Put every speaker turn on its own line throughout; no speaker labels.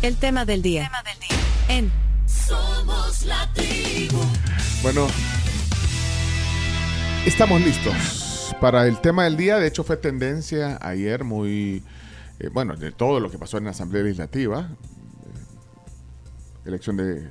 El tema del día. En Somos la
tribu. Bueno, estamos listos para el tema del día. De hecho, fue tendencia ayer muy, eh, bueno, de todo lo que pasó en la Asamblea Legislativa. Eh, elección de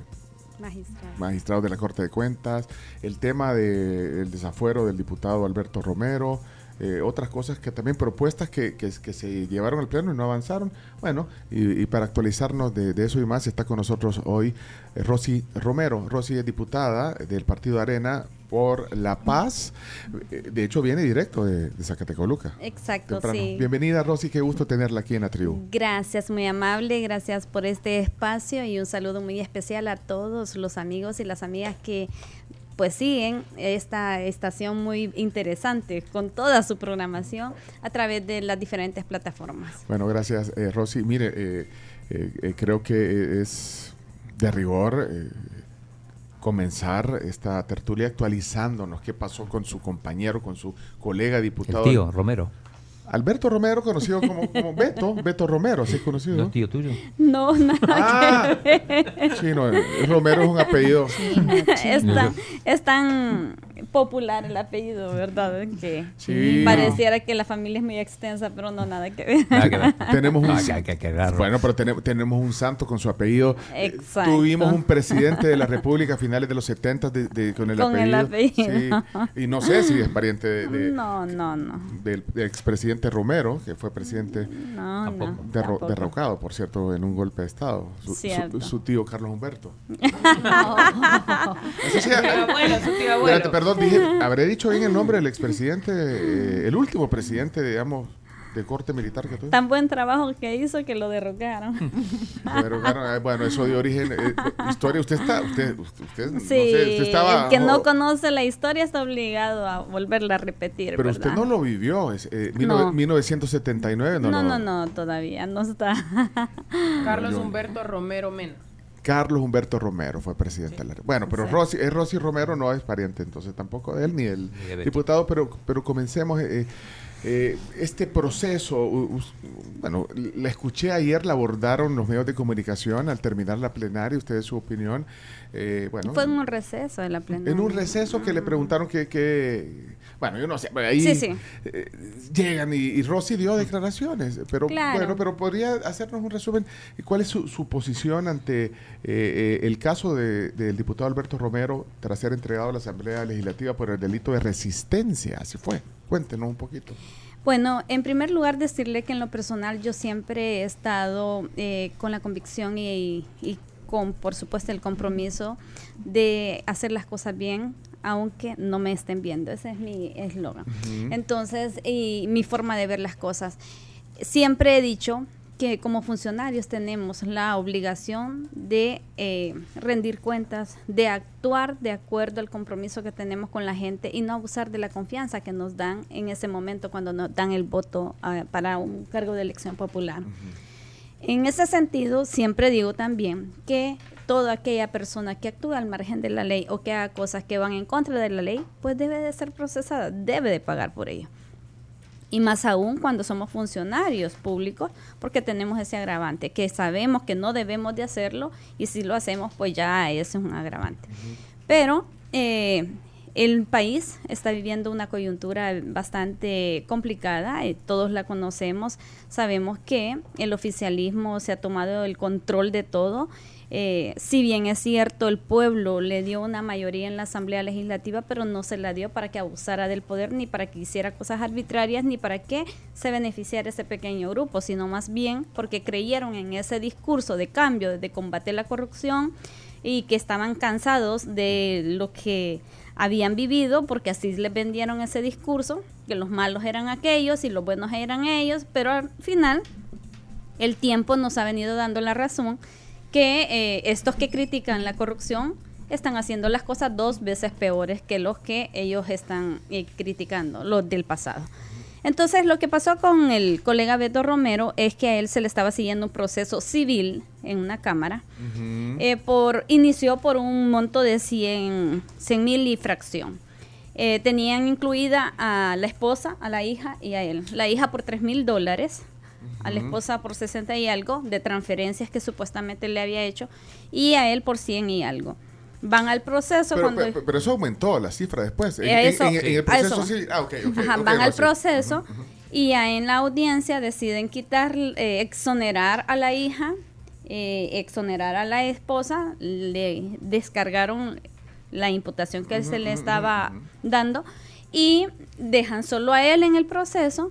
magistrados de la Corte de Cuentas, el tema del desafuero del diputado Alberto Romero, eh, otras cosas que también propuestas que, que, se llevaron al pleno y no avanzaron. Bueno, y, para actualizarnos de, eso y más está con nosotros hoy eh, Rosy Romero. Rosy es diputada del Partido Arena por la Paz. Eh, de hecho, viene directo de, de Zacatecoluca.
Exacto, sí.
Bienvenida, Rosy. Qué gusto tenerla aquí en la tribu.
Gracias, muy amable. Gracias por este espacio y un saludo muy especial a todos los amigos y las amigas que pues siguen esta estación muy interesante con toda su programación a través de las diferentes plataformas.
Bueno, gracias eh, Rosy. Mire, eh, eh, eh, creo que es de rigor comenzar esta tertulia actualizándonos qué pasó con su compañero, con su colega diputado.
El tío Romero.
Alberto Romero, conocido como, como Beto, Beto Romero, así es conocido.
¿No tío tuyo?
No, nada ah,
Sí, no, Romero es un apellido.
es tan popular el apellido, ¿verdad? Que pareciera que la familia es muy extensa, pero no nada que ver.
tenemos un, bueno, pero tenemos un santo con su apellido.
Exacto.
Tuvimos un presidente de la República a finales de los 70 de, con el apellido. Y no sé si es pariente de,
no, no, no.
del, expresidente Romero, que fue presidente derrocado, por cierto, en un golpe de Estado. Su, tío Carlos Humberto.
Eso sí, abuelo, su tío abuelo.
perdón, dije, habré dicho bien el nombre del expresidente, eh, el último presidente, digamos, de corte militar que tuvo.
Tan buen trabajo que hizo que lo derrocaron.
Eh, bueno, eso de origen, eh, historia, usted está, usted, usted,
sí, usted estaba, el que no conoce la historia está obligado a volverla a repetir.
Pero usted no lo vivió, es, 1979, no,
no, no, no, todavía no está.
Carlos Humberto Romero Mena.
Carlos Humberto Romero fue presidente de la Bueno, pero Rosy, eh, Rosy, Romero no es pariente entonces tampoco de él ni el diputado, pero, pero comencemos. Eh, eh, este proceso, bueno, la escuché ayer, la abordaron los medios de comunicación al terminar la plenaria, ustedes su opinión. bueno,
Fue en un receso de la plenaria.
En un receso que le preguntaron que, que bueno, yo no sé, ahí eh, llegan y, Rossi dio declaraciones, pero bueno, pero podría hacernos un resumen. ¿Cuál es su, posición ante eh, eh, el caso del diputado Alberto Romero tras ser entregado a la Asamblea Legislativa por el delito de resistencia? Así fue. Cuéntenos un poquito.
Bueno, en primer lugar decirle que en lo personal yo siempre he estado con la convicción y, y con, por supuesto, el compromiso de hacer las cosas bien, aunque no me estén viendo. Ese es mi eslogan. Entonces, y mi forma de ver las cosas. Siempre he dicho que como funcionarios tenemos la obligación de eh, rendir cuentas, de actuar de acuerdo al compromiso que tenemos con la gente y no abusar de la confianza que nos dan en ese momento cuando nos dan el voto ah, para un cargo de elección popular. En ese sentido, siempre digo también que toda aquella persona que actúa al margen de la ley o que haga cosas que van en contra de la ley, pues debe de ser procesada, debe de pagar por ello. Y más aún cuando somos funcionarios públicos, porque tenemos ese agravante, que sabemos que no debemos de hacerlo y si lo hacemos, pues ya ese es un agravante. Pero eh, el país está viviendo una coyuntura bastante complicada, eh, todos la conocemos, sabemos que el oficialismo se ha tomado el control de todo eh, si bien es cierto, el pueblo le dio una mayoría en la Asamblea Legislativa, pero no se la dio para que abusara del poder, ni para que hiciera cosas arbitrarias, ni para que se beneficiara ese pequeño grupo, sino más bien porque creyeron en ese discurso de cambio, de combatir la corrupción y que estaban cansados de lo que habían vivido, porque así les vendieron ese discurso, que los malos eran aquellos y los buenos eran ellos, pero al final el tiempo nos ha venido dando la razón que eh, estos que critican la corrupción están haciendo las cosas dos veces peores que los que ellos están eh, criticando, los del pasado. Entonces, lo que pasó con el colega Beto Romero es que a él se le estaba siguiendo un proceso civil en una cámara. Eh, por, inició por un monto de 100 mil y fracción. tenían incluida a la esposa, a la hija y a él. La hija por 3 mil dólares a la esposa por 60 y algo de transferencias que supuestamente le había hecho y a él por 100 y algo. Van al proceso
pero,
cuando...
Pero, eso aumentó la cifra después. En, el proceso sí... Ah, okay,
van al proceso y ya en la audiencia deciden quitar, eh, exonerar a la hija, eh, exonerar a la esposa, le descargaron la imputación que se le estaba dando y dejan solo a él en el proceso,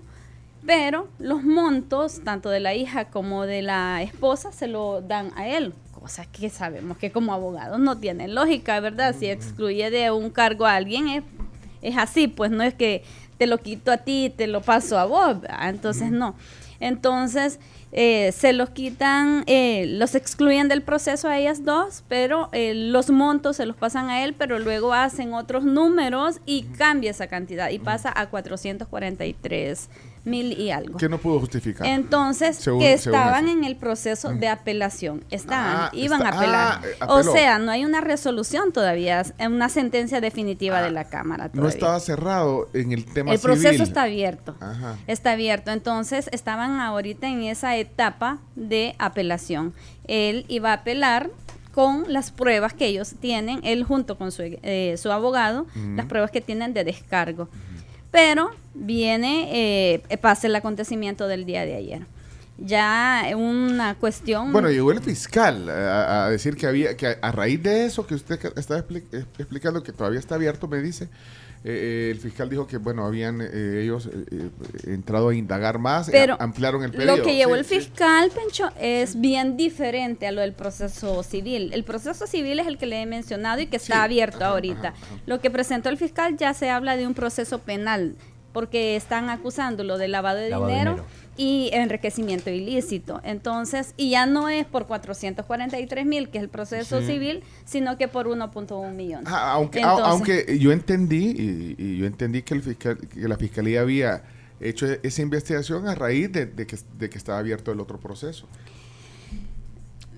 pero los montos, tanto de la hija como de la esposa, se lo dan a él. Cosa que sabemos que como abogados no tiene lógica, ¿verdad? Si excluye de un cargo a alguien, es, es así, pues no es que te lo quito a ti y te lo paso a vos, entonces no. Entonces, eh, se los quitan, eh, los excluyen del proceso a ellas dos, pero eh, los montos se los pasan a él, pero luego hacen otros números y cambia esa cantidad y pasa a 443 mil y algo.
Que no pudo justificar.
Entonces, que estaban en el proceso de apelación. Estaban, ah, iban a apelar. Ah, o sea, no hay una resolución todavía, una sentencia definitiva de ah, la Cámara.
No estaba cerrado en el tema
El proceso está abierto. Está abierto. Entonces, estaban ahorita en esa etapa de apelación. Él iba a apelar con las pruebas que ellos tienen, él junto con su, eh, su abogado, las pruebas que tienen de descargo. Pero viene, eh, pasa el acontecimiento del día de ayer. Ya una cuestión...
Bueno, llegó el fiscal a, decir que había, que a, raíz de eso que usted está explicando, que todavía está abierto, me dice, eh, el fiscal dijo que, bueno, habían eh, ellos eh, entrado a indagar más,
Pero
ampliaron el periodo.
Lo que llevó el fiscal, Pencho, es bien diferente a lo del proceso civil. El proceso civil es el que le he mencionado y que está abierto ahorita. Lo que presentó el fiscal ya se habla de un proceso penal, porque están acusándolo de lavado de dinero y enriquecimiento ilícito. Entonces, y ya no es por 443 mil, que es el proceso civil, sino que por 1.1 millones.
Ah, aunque, aunque yo entendí, y, yo entendí que, el fiscal, que la fiscalía había hecho esa investigación a raíz de, que, de que, estaba abierto el otro proceso.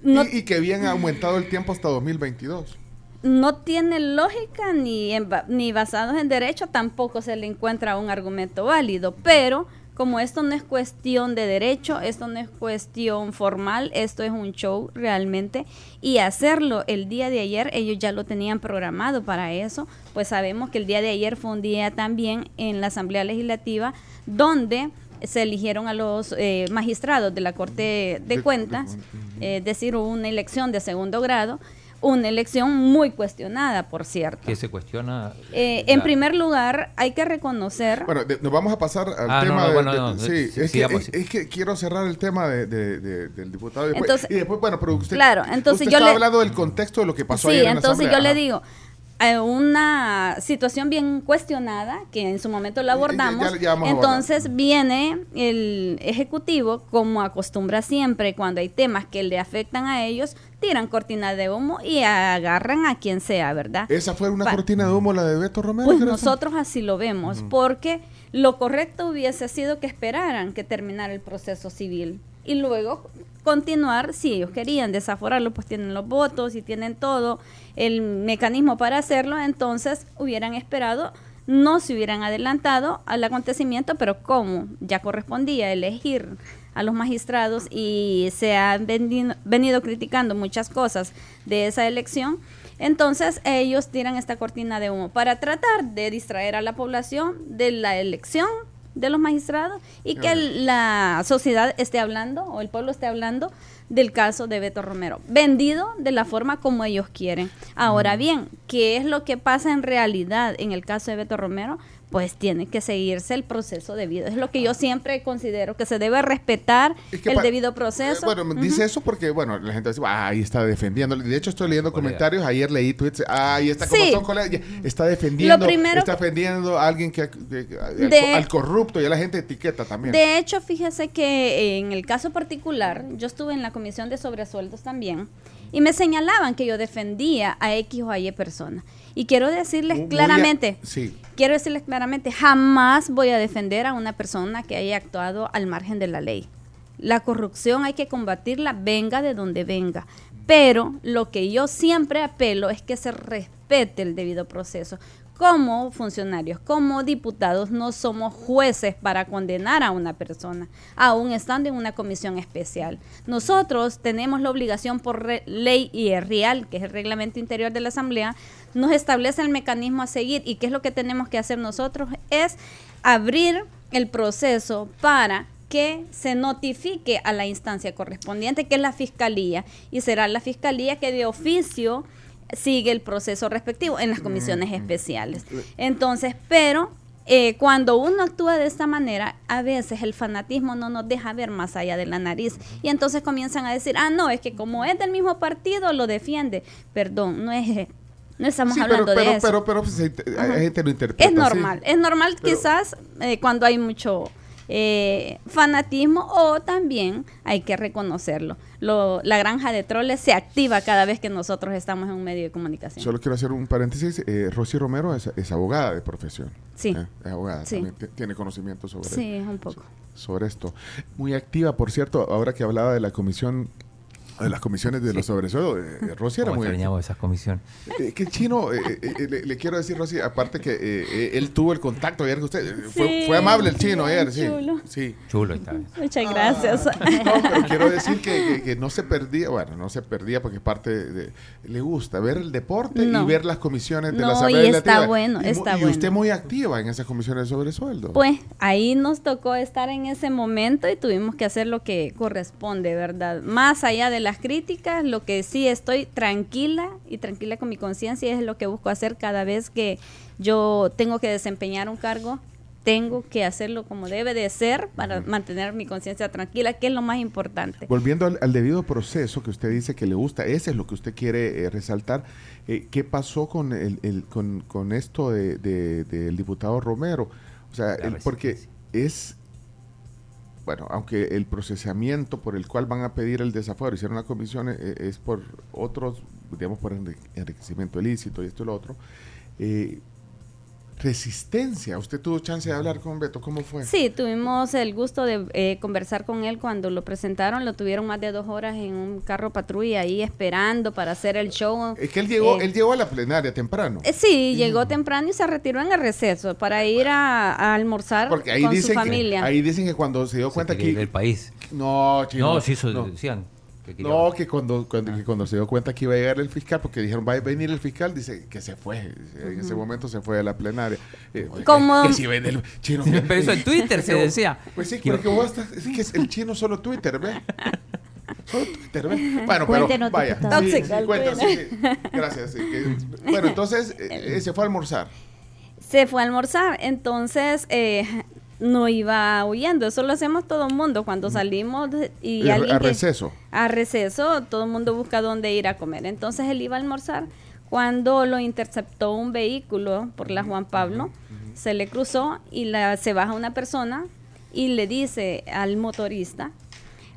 y, que habían aumentado el tiempo hasta 2022
no tiene lógica ni, ni basados en derecho, tampoco se le encuentra un argumento válido, pero como esto no es cuestión de derecho, esto no es cuestión formal, esto es un show realmente, y hacerlo el día de ayer, ellos ya lo tenían programado para eso, pues sabemos que el día de ayer fue un día también en la Asamblea Legislativa donde se eligieron a los eh, magistrados de la Corte de, Cuentas, es eh, decir, hubo una elección de segundo grado, una elección muy cuestionada, por cierto.
¿Qué se cuestiona?
Eh, en primer lugar, hay que reconocer...
Bueno, nos vamos a pasar al ah, tema de... sí, es, que, quiero cerrar el tema de, del diputado. Y después, y después, bueno, pero usted,
claro, entonces
usted
yo
está hablando del contexto de lo que pasó ayer en
la entonces yo le digo, una situación bien cuestionada, que en su momento la abordamos. Entonces viene el Ejecutivo, como acostumbra siempre, cuando hay temas que le afectan a ellos, tiran cortina de humo y agarran a quien sea, ¿verdad?
¿Esa fue una cortina de humo la de Beto Romero?
Pues nosotros así lo vemos, porque lo correcto hubiese sido que esperaran que terminara el proceso civil y luego continuar, si ellos querían desaforarlo, pues tienen los votos y tienen todo el mecanismo para hacerlo, entonces hubieran esperado, no se hubieran adelantado al acontecimiento, pero como ya correspondía elegir a los magistrados y se han venido, criticando muchas cosas de esa elección, entonces ellos tiran esta cortina de humo para tratar de distraer a la población de la elección de los magistrados y que la sociedad esté hablando o el pueblo esté hablando del caso de Beto Romero, vendido de la forma como ellos quieren. Ahora bien, ¿qué es lo que pasa en realidad en el caso de Beto Romero? Pues tiene que seguirse el proceso debido. Es lo que yo siempre considero, que se debe respetar el debido proceso.
bueno, dice eso porque, bueno, la gente dice, ah, ahí está defendiendo. De hecho, estoy leyendo comentarios, ayer leí tweets, ah, ahí está como son colegas, está defendiendo, está defendiendo a alguien que, al, corrupto, y a la gente etiqueta también.
De hecho, fíjese que en el caso particular, yo estuve en la comisión de sobresueldos también, y me señalaban que yo defendía a X o a Y personas. Y quiero decirles claramente, quiero decirles claramente, jamás voy a defender a una persona que haya actuado al margen de la ley. La corrupción hay que combatirla, venga de donde venga. Pero lo que yo siempre apelo es que se respete el debido proceso como funcionarios, como diputados, no somos jueces para condenar a una persona, aún estando en una comisión especial. Nosotros tenemos la obligación por ley y el real, que es el reglamento interior de la Asamblea, nos establece el mecanismo a seguir y qué es lo que tenemos que hacer nosotros es abrir el proceso para que se notifique a la instancia correspondiente, que es la fiscalía, y será la fiscalía que de oficio sigue el proceso respectivo en las comisiones especiales. Entonces, pero eh, cuando uno actúa de esta manera, a veces el fanatismo no nos deja ver más allá de la nariz. Y entonces comienzan a decir, ah, no, es que como es del mismo partido, lo defiende. Perdón, no es no estamos hablando de eso.
Pero, pero, pues, hay gente lo interpreta.
Es normal, es normal quizás eh, cuando hay mucho eh, fanatismo o también hay que reconocerlo. Lo, la granja de troles se activa cada vez que nosotros estamos en un medio de comunicación.
Solo quiero hacer un paréntesis. Eh, Rosy Romero es, abogada de profesión.
Sí.
Eh, es abogada. También tiene conocimiento sobre,
sí, un poco.
sobre esto. Muy activa, por cierto, ahora que hablaba de la comisión las comisiones de los sobresuelos. Eh, Rosy era muy...
extrañamos esas comisiones.
Eh, que chino, eh, eh, le, quiero decir, Rosy, aparte que él tuvo el contacto ayer con usted. fue, fue, amable el chino ayer, sí.
Chulo.
Sí.
Chulo está.
Muchas ah, gracias.
no, pero quiero decir que, que, no se perdía, bueno, no se perdía porque parte de... Le gusta ver el deporte y ver las comisiones de la Asamblea
y está bueno, está
y
bueno.
usted muy activa en esas comisiones de sobresueldo.
Pues ahí nos tocó estar en ese momento y tuvimos que hacer lo que corresponde, ¿verdad? Más allá de las críticas, lo que sí estoy tranquila y tranquila con mi conciencia es lo que busco hacer cada vez que yo tengo que desempeñar un cargo tengo que hacerlo como debe de ser para mantener mi conciencia tranquila, que es lo más importante.
Volviendo al, debido proceso que usted dice que le gusta, ese es lo que usted quiere eh, resaltar. Eh, ¿Qué pasó con, el, con, esto del de, diputado Romero? O sea, porque es bueno, aunque el procesamiento por el cual van a pedir el desafuero, hicieron la comisión, eh, es por otros, digamos, por enriquecimiento ilícito y esto y lo otro, eh, resistencia. ¿Usted tuvo chance de hablar con Beto? ¿Cómo fue?
Sí, tuvimos el gusto de eh, conversar con él cuando lo presentaron. Lo tuvieron más de dos horas en un carro patrulla ahí esperando para hacer el show.
Es que él llegó, eh, él llegó a la plenaria temprano.
Eh, sí, llegó temprano y se retiró en el receso para ir a, almorzar con su familia.
ahí dicen que cuando se dio cuenta que...
el país.
No, chino.
No, sí, eso decían
no, que cuando, cuando, que cuando, se dio cuenta que iba a llegar el fiscal, porque dijeron, va a venir el fiscal, dice que se fue. En ese momento se fue a la plenaria.
Eh, Como...
Que, si ven el chino. Pero eso en Twitter se decía.
Pues sí, porque vos estás, es que es el chino solo Twitter, ¿ves? Solo Twitter, ¿ves? Bueno, pero vaya. Sí, sí, Gracias. bueno, entonces eh, eh, se fue a almorzar.
Se fue a almorzar. Entonces, eh, no iba huyendo. Eso lo hacemos todo el mundo cuando salimos y,
a receso.
A receso, todo el mundo busca dónde ir a comer. Entonces él iba a almorzar cuando lo interceptó un vehículo por la Juan Pablo, se le cruzó y la, se baja una persona y le dice al motorista,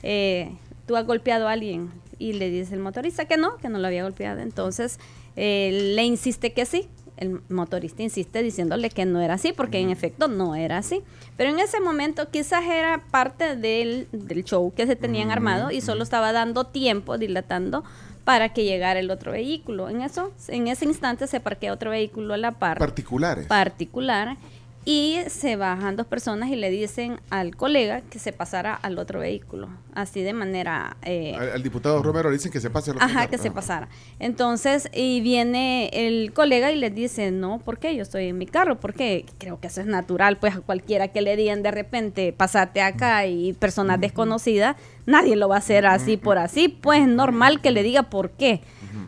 eh, tú has golpeado a alguien. Y le dice el motorista que no, que no lo había golpeado. Entonces eh, le insiste que sí el motorista insiste diciéndole que no era así, porque en efecto no era así. Pero en ese momento quizás era parte del, show que se tenían armado y solo estaba dando tiempo, dilatando, para que llegara el otro vehículo. En eso, en ese instante se parquea otro vehículo a la par.
Particulares.
Particular y se bajan dos personas y le dicen al colega que se pasara al otro vehículo, así de manera...
Eh, al, diputado Romero le dicen que se pase al otro
Ajá, que se ah. pasara. Entonces, y viene el colega y le dice, no, ¿por qué? Yo estoy en mi carro, porque creo que eso es natural, pues a cualquiera que le digan de repente, pasate acá y personas desconocidas, nadie lo va a hacer así por así, pues normal que le diga por qué.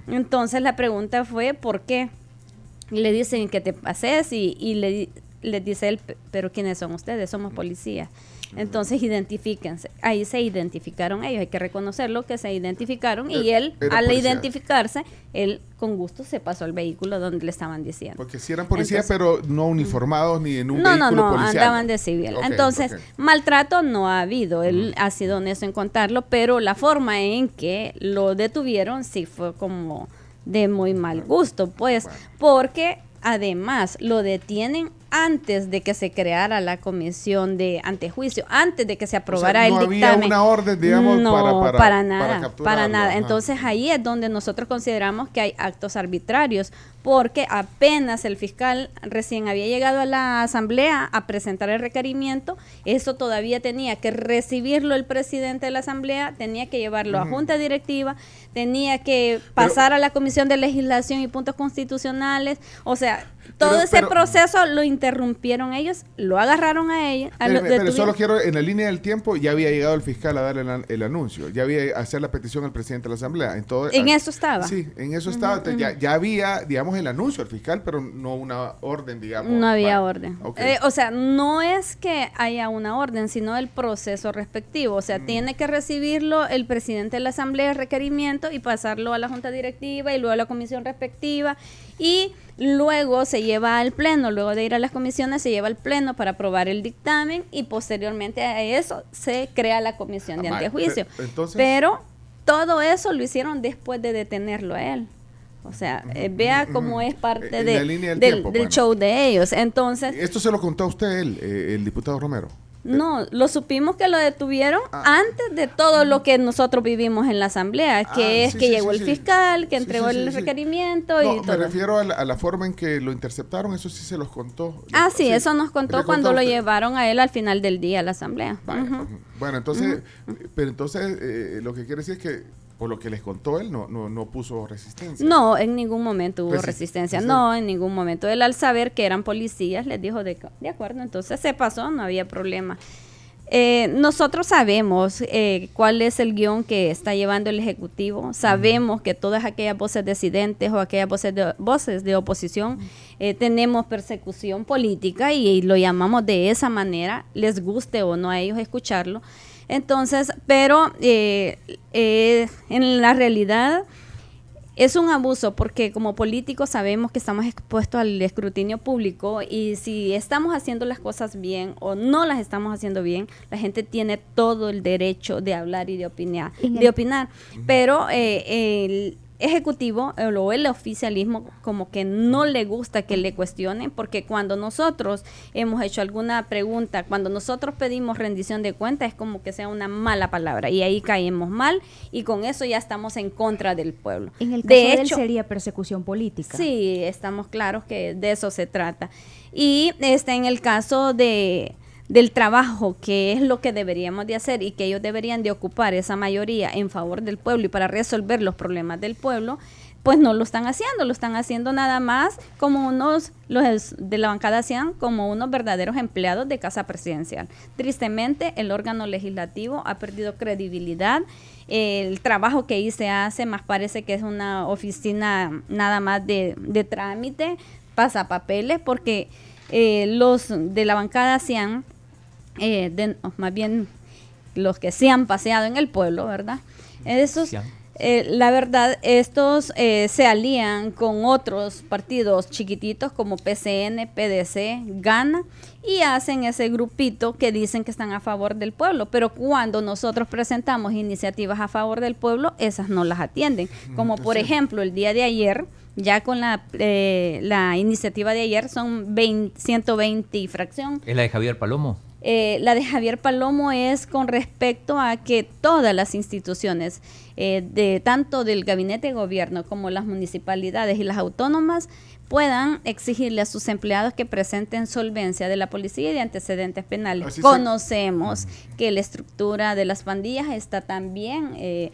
Entonces la pregunta fue, ¿por qué? Le dicen que te pases y, y le les dice él, pero ¿quiénes son ustedes? Somos policías. Entonces identifíquense. Ahí se identificaron ellos, hay que reconocerlo que se identificaron y eh, él, al identificarse, él con gusto se pasó al vehículo donde le estaban diciendo.
Porque si eran policías, pero no uniformados ni en un no, vehículo
No, no, no, andaban de civil. Entonces, maltrato no ha habido, él ha sido honesto en contarlo, pero la forma en que lo detuvieron sí fue como de muy mal gusto, pues, porque además lo detienen antes de que se creara la comisión de antejuicio, antes de que se aprobara
o
sea,
no
el
había
dictamen.
una orden, digamos,
no,
para, para,
para nada,
para,
para nada. Entonces ahí es donde nosotros consideramos que hay actos arbitrarios, porque apenas el fiscal recién había llegado a la asamblea a presentar el requerimiento, eso todavía tenía que recibirlo el presidente de la asamblea, tenía que llevarlo a junta directiva, tenía que pasar a la comisión de legislación y puntos constitucionales, o sea, todo
Pero-
ese
pero-
proceso lo interrumpieron ellos, lo agarraron a ellos. a lo-
Pero, pero
detuvieron.
solo quiero, en la línea del tiempo, ya había llegado el fiscal a dar el, an- el anuncio, ya había hacer la petición al presidente de la Asamblea. En, todo-
En
ah,
eso estaba.
Sí, en eso estaba. Ya, ya había, digamos, el anuncio del fiscal, pero no una orden, digamos.
No había
para-
orden. Eh, o sea, no es que haya una orden, sino el proceso respectivo. O sea,
Mm.
tiene que recibirlo el presidente de la asamblea, el requerimiento, y pasarlo a la junta directiva y luego a la comisión respectiva. Y luego se lleva al pleno, luego de ir a las comisiones, se lleva al pleno para aprobar el dictamen y posteriormente a eso se crea la comisión de
Ah, vale.
antejuicio.
Pe- entonces-
Pero todo eso lo hicieron después de detenerlo a él. O sea, eh, vea cómo es parte de-
del
del,
tiempo,
del
bueno.
show de ellos. Entonces,
Esto se lo contó a usted, él, eh, el diputado Romero.
No, lo supimos que lo detuvieron
Ah.
antes de todo lo que nosotros vivimos en la asamblea, que
Ah,
es
sí,
que
sí,
llegó
sí,
el fiscal, que entregó el requerimiento
No,
y
me
todo.
refiero a la, a la forma en que lo interceptaron, eso sí se los contó.
Ah, sí, eso nos contó cuando lo llevaron a él al final del día a la asamblea.
Vaya. Bueno, entonces, pero entonces eh, lo que quiere decir es que por lo que les contó él no, no, no puso resistencia.
No, en ningún momento hubo
Resi-
resistencia. No, en ningún momento. Él al saber que eran policías les dijo de, de acuerdo, entonces se pasó, no había problema. Eh, nosotros sabemos eh, cuál es el guion que está llevando el Ejecutivo, sabemos que todas aquellas voces disidentes o aquellas voces de, voces de oposición eh, tenemos persecución política y, y lo llamamos de esa manera, les guste o no a ellos escucharlo. Entonces, pero eh, eh, en la realidad es un abuso porque como políticos sabemos que estamos expuestos al escrutinio público y si estamos haciendo las cosas bien o no las estamos haciendo bien, la gente tiene todo el derecho de hablar y de opinar. De opinar. Pero eh, el ejecutivo eh, o el oficialismo como que no le gusta que le cuestionen porque cuando nosotros hemos hecho alguna pregunta, cuando nosotros pedimos rendición de cuentas es como que sea una mala palabra y ahí caemos mal y con eso ya estamos en contra del pueblo.
En el caso
de
de él sería persecución política.
Sí, estamos claros que de eso se trata. Y este, en el caso de del trabajo, que es lo que deberíamos de hacer y que ellos deberían de ocupar esa mayoría en favor del pueblo y para resolver los problemas del pueblo, pues no lo están haciendo, lo están haciendo nada más como unos, los de la bancada hacían como unos verdaderos empleados de casa presidencial. Tristemente, el órgano legislativo ha perdido credibilidad. El trabajo que ahí se hace más parece que es una oficina nada más de, de trámite, pasapapeles, porque eh, los de la bancada hacían, eh, de- más bien los que se han paseado en el pueblo, ¿verdad? Esos, eh, la verdad, estos eh, se alían con otros partidos chiquititos como PCN, PDC, Gana y hacen ese grupito que dicen que están a favor del pueblo, pero cuando nosotros presentamos iniciativas a favor del pueblo, esas no las atienden. Como por ejemplo el día de ayer, ya con la, eh, la iniciativa de ayer son 20 120 y fracción.
¿Es la de Javier Palomo?
Eh, la de Javier Palomo es con respecto a que todas las instituciones, eh, de tanto del gabinete de gobierno como las municipalidades y las autónomas, puedan exigirle a sus empleados que presenten solvencia de la policía y de antecedentes penales.
Así
Conocemos que la estructura de las pandillas está también eh,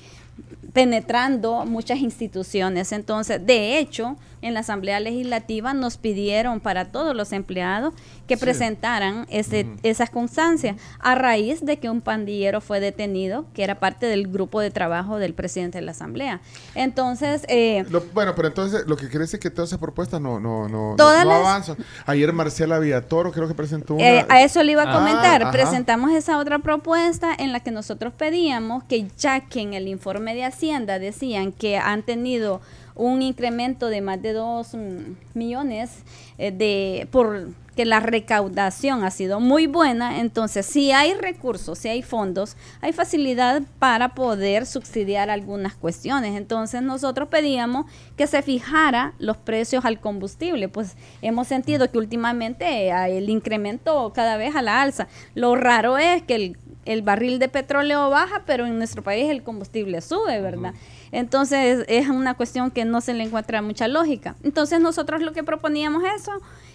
penetrando muchas instituciones. Entonces, de hecho, en la Asamblea Legislativa nos pidieron para todos los empleados que
Sí.
presentaran ese, esas constancias a raíz de que un pandillero fue detenido, que era parte del grupo de trabajo del presidente de la Asamblea. Entonces, eh,
Lo- bueno, pero entonces lo que quiere decir es que todas esas propuestas no, no, no, no,
Todas
no
las-
avanzan. Ayer Marcela Villatoro creo que presentó una.
Eh, a eso le iba a
Ah,
comentar. Presentamos esa otra propuesta en la que nosotros pedíamos que ya que en el informe de Hacienda decían que han tenido un incremento de más de dos mm, millones eh, de por que la recaudación ha sido muy buena, entonces si hay recursos, si hay fondos, hay facilidad para poder subsidiar algunas cuestiones. Entonces nosotros pedíamos que se fijara los precios al combustible, pues hemos sentido que últimamente hay el incremento cada vez a la alza. Lo raro es que el, el barril de petróleo baja, pero en nuestro país el combustible sube, ¿verdad? Entonces es una cuestión que no se le encuentra mucha lógica. Entonces nosotros lo que proponíamos eso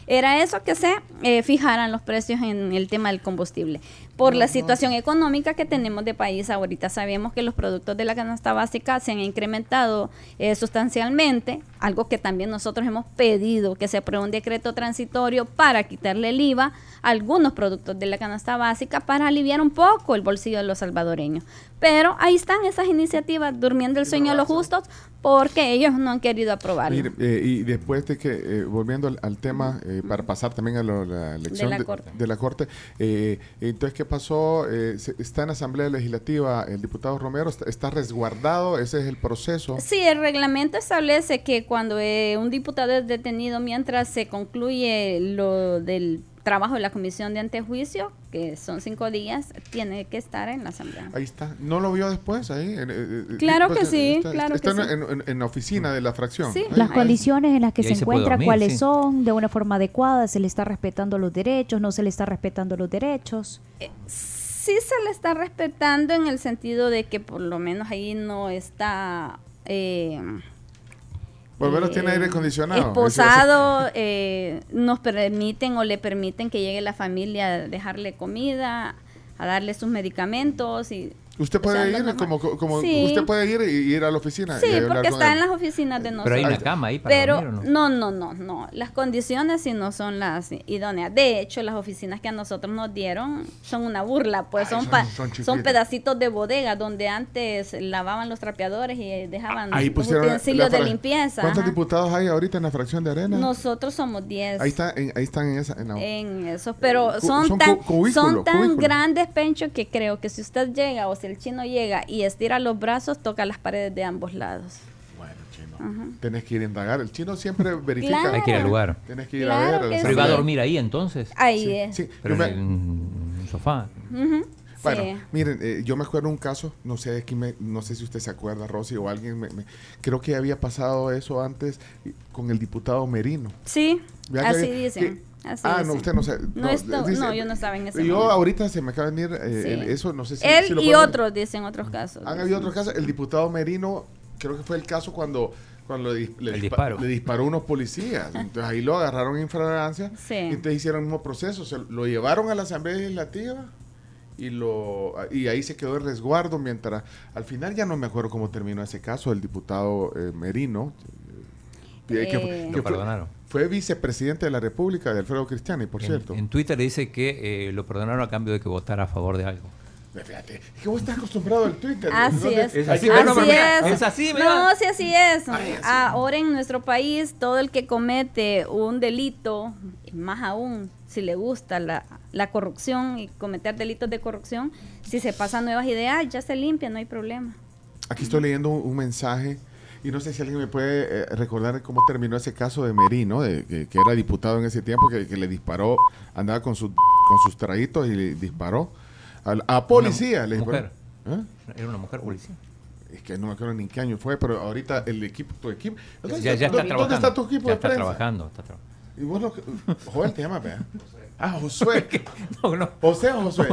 era eso que se eh, fijaran los precios en el tema del combustible. Por la situación económica que tenemos de país ahorita, sabemos que los productos de la canasta básica se han incrementado eh, sustancialmente, algo que también nosotros hemos pedido que se apruebe un decreto transitorio para quitarle el IVA a algunos productos de la canasta básica para aliviar un poco el bolsillo de los salvadoreños. Pero ahí están esas iniciativas durmiendo el sueño de los justos porque ellos no han querido aprobarlo.
Eh, y después de que, volviendo al, tema, para pasar también a la elección de la Corte, de la corte entonces, ¿qué pasó? Eh, ¿Está en Asamblea Legislativa el diputado Romero? ¿Está, resguardado? ¿Ese es el proceso?
Sí, el reglamento establece que cuando eh, un diputado es detenido mientras se concluye lo del trabajo de la comisión de antejuicio, que son cinco días, tiene que estar en la asamblea.
Ahí está. ¿No lo vio después ahí?
Eh, claro que sí, claro
está
que
en, En, la oficina de la fracción.
Sí. Las condiciones en las que se, encuentra, cuáles son, de una forma adecuada, se le está respetando los derechos, no se le está respetando los derechos.
Eh, sí se le está respetando en el sentido de que por lo menos ahí no está... Eh,
por lo menos tiene aire acondicionado.
Esposado, eh, nos permiten o le permiten que llegue la familia a dejarle comida, a darle sus medicamentos y
Usted puede ir como, como usted puede ir y ir a la oficina.
Sí, porque está en las oficinas de nosotros.
Pero hay una cama ahí para
Pero no? no? no, no, no, Las condiciones sí no son las idóneas. De hecho, las oficinas que a nosotros nos dieron son una burla, pues son son, pedacitos de bodega donde antes lavaban los trapeadores y dejaban
ahí
utensilios de limpieza.
¿Cuántos diputados hay ahorita en la fracción de arena?
Nosotros somos 10.
Ahí está ahí están en esa
en, esos, pero son, tan son tan grandes pencho que creo que si usted llega o el chino llega y estira los brazos, toca las paredes de ambos lados.
Bueno, chino. Tenés que ir a indagar. El chino siempre verifica.
Hay que ir al lugar.
Tienes que ir a ver.
Pero iba a dormir ahí entonces.
Ahí es.
Sí. Pero en un sofá.
Bueno, miren, eh, yo me acuerdo un caso, no sé aquí me, no sé si usted se acuerda, Rosy, o alguien, me, creo que había pasado eso antes con el diputado Merino.
Sí, así dicen
ah, no, usted no sabe.
No, yo no estaba en ese
Yo ahorita se me acaba de venir eh, eso, no sé si...
Él y otros dicen otros casos.
Han habido otros casos. El diputado Merino, creo que fue el caso cuando cuando le, disparó. le disparó unos policías. Entonces ahí lo agarraron en fragancia. Sí. Y entonces hicieron el mismo proceso. Se lo llevaron a la Asamblea Legislativa y lo y ahí se quedó de resguardo mientras al final ya no me acuerdo cómo terminó ese caso el diputado eh, Merino
eh, que, lo perdonaron
fue vicepresidente de la República de Alfredo Cristiani, por cierto.
En Twitter dice que eh, lo perdonaron a cambio de que votara a favor de algo.
Fíjate, que vos estás acostumbrado al Twitter.
Así es.
Es así,
así
es. es así,
No, sí, así es. Ahora en nuestro país, todo el que comete un delito, más aún si le gusta la, la corrupción y cometer delitos de corrupción, si se pasan nuevas ideas, ya se limpia, no hay problema.
Aquí estoy leyendo un mensaje y no sé si alguien me puede eh, recordar cómo terminó ese caso de Merino, de, que, era diputado en ese tiempo, que, le disparó, andaba con, su, con sus traítos y le disparó a, a policía. le
mujer. ¿Eh? Era una mujer policía.
Es que no me acuerdo ni qué año fue, pero ahorita el equipo, tu equipo.
Ya, ya está ¿Dónde está tu equipo ya está trabajando, está trabajando.
Y vos lo, Joel te llama, vea. Ah, Josué. no, no. José o Josué.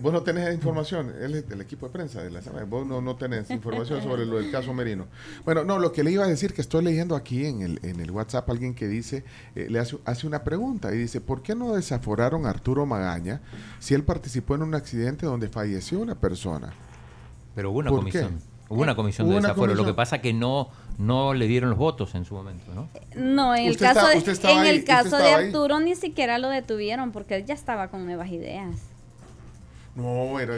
Vos no tenés información, él es del equipo de prensa de la vos no, no tenés información sobre lo del caso Merino. Bueno, no, lo que le iba a decir que estoy leyendo aquí en el, en el WhatsApp alguien que dice, eh, le hace, hace una pregunta y dice, ¿por qué no desaforaron a Arturo Magaña si él participó en un accidente donde falleció una persona?
Pero hubo una comisión. Hubo una comisión de desaforo. Lo que pasa que no no le dieron los votos en su momento, ¿no?
No, en el caso, de, en el caso de Arturo ni siquiera lo detuvieron porque él ya estaba con nuevas ideas.
No, era.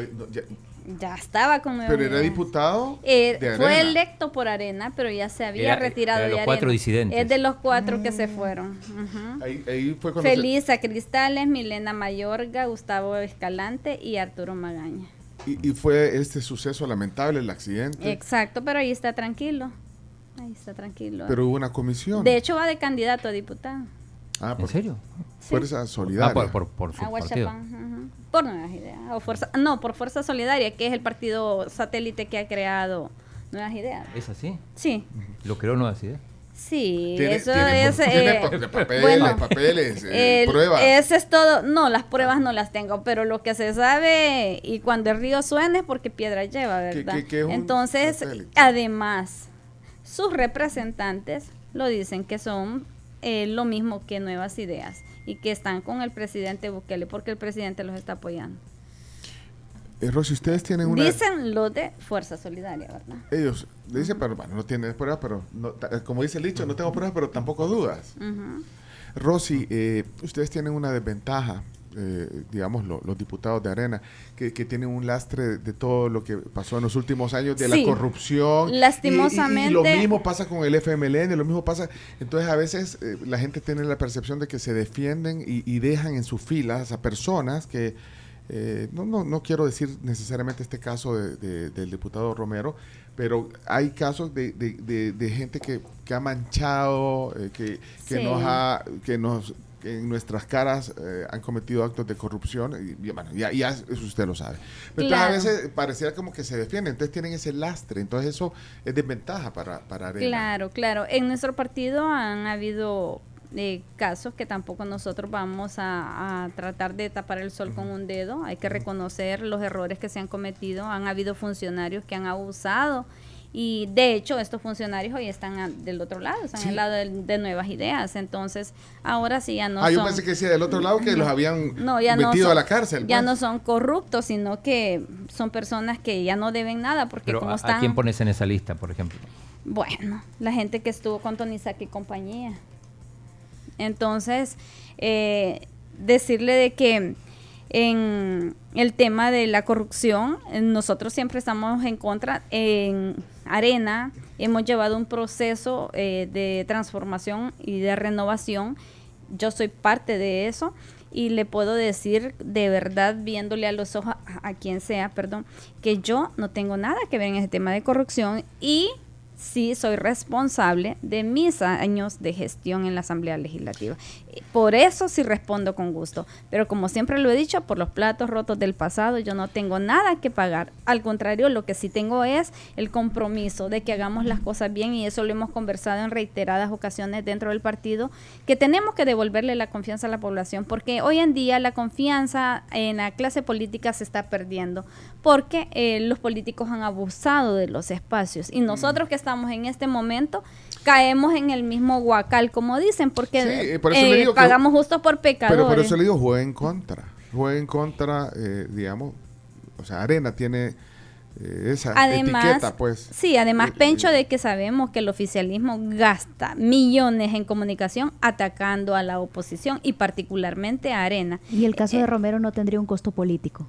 ya, estaba con.
Pero era diputado.
Eh, fue electo por Arena, pero ya se había retirado
de,
los
cuatro disidentes.
Es de los cuatro que se fueron.
ahí, fue
Felisa Cristales, Milena Mayorga, Gustavo Escalante y Arturo Magaña.
Y, y, fue este suceso lamentable, el accidente.
Exacto, pero ahí está tranquilo. Ahí está tranquilo.
Pero hubo una comisión.
De hecho, va de candidato a diputado.
Ah, ¿En serio?
Fuerza Solidaria.
Ah, por, por, su partido.
Por Nuevas Ideas. O fuerza, no, por Fuerza Solidaria, que es el partido satélite que ha creado Nuevas Ideas.
¿Es así?
Sí.
¿Lo creó Nuevas Ideas?
Sí, eso es... Eh, papeles, papeles, eh, pruebas. Eso es todo. No, las pruebas no las tengo, pero lo que se sabe y cuando el río suena es porque piedra lleva, ¿verdad? Entonces, además, sus representantes lo dicen que son eh, lo mismo que nuevas ideas y que están con el presidente Bukele porque el presidente los está apoyando.
Eh, Rosy, ustedes tienen una...
Dicen lo de Fuerza Solidaria, ¿verdad?
Ellos dicen, pero bueno, no tienen pruebas, pero eh, como dice el dicho, no tengo pruebas, pero tampoco dudas. Rosy, eh, ustedes tienen una desventaja, eh, digamos, los diputados de Arena, que, tienen un lastre de, todo lo que pasó en los últimos años, de la corrupción.
Lastimosamente.
Y, lo mismo pasa con el FMLN, lo mismo pasa. Entonces, a veces la gente tiene la percepción de que se defienden y, y dejan en sus filas a personas que eh, no, no, no quiero decir necesariamente este caso de, del diputado Romero, pero hay casos de, de gente que, que, ha manchado, eh, que, que nos ha, que nos en nuestras caras eh, han cometido actos de corrupción, y, bueno, ya, ya, eso usted lo sabe. Pero a veces pareciera como que se defienden, entonces tienen ese lastre, entonces eso es desventaja para, para Arena.
Claro, claro. En nuestro partido han habido de casos que tampoco nosotros vamos a, tratar de tapar el sol con un dedo. Hay que reconocer los errores que se han cometido. Han habido funcionarios que han abusado y de hecho estos funcionarios hoy están del otro lado, están al lado de, nuevas ideas. Entonces ahora sí ya no
ah, yo pensé que decía del otro lado que los habían metido a la cárcel.
Ya pues. no son corruptos, sino que son personas que ya no deben nada porque como están...
¿A quién pones en esa lista, por ejemplo?
Bueno, la gente que estuvo con Tony y compañía. Entonces, eh, decirle de que en el tema de la corrupción, eh, nosotros siempre estamos en contra. En Arena hemos llevado un proceso eh, de transformación y de renovación. Yo soy parte de eso y le puedo decir de verdad, viéndole a los ojos a, a quien sea, perdón, que yo no tengo nada que ver en ese tema de corrupción y sí soy responsable de mis años de gestión en la Asamblea Legislativa. Por eso sí respondo con gusto. Pero como siempre lo he dicho, por los platos rotos del pasado yo no tengo nada que pagar. Al contrario, lo que sí tengo es el compromiso de que hagamos las cosas bien y eso lo hemos conversado en reiteradas ocasiones dentro del partido, que tenemos que devolverle la confianza a la población porque hoy en día la confianza en la clase política se está perdiendo porque eh, los políticos han abusado de los espacios y nosotros que estamos en este momento caemos en el mismo guacal, como dicen, porque eh, eh, pagamos justo por pecadores.
Pero por eso le digo, juega en contra. Juega en contra, eh, digamos, o sea, Arena tiene esa etiqueta, pues.
Sí, además, Pencho, de que sabemos que el oficialismo gasta millones en comunicación atacando a la oposición y particularmente a Arena.
Y el caso de Romero no tendría un costo político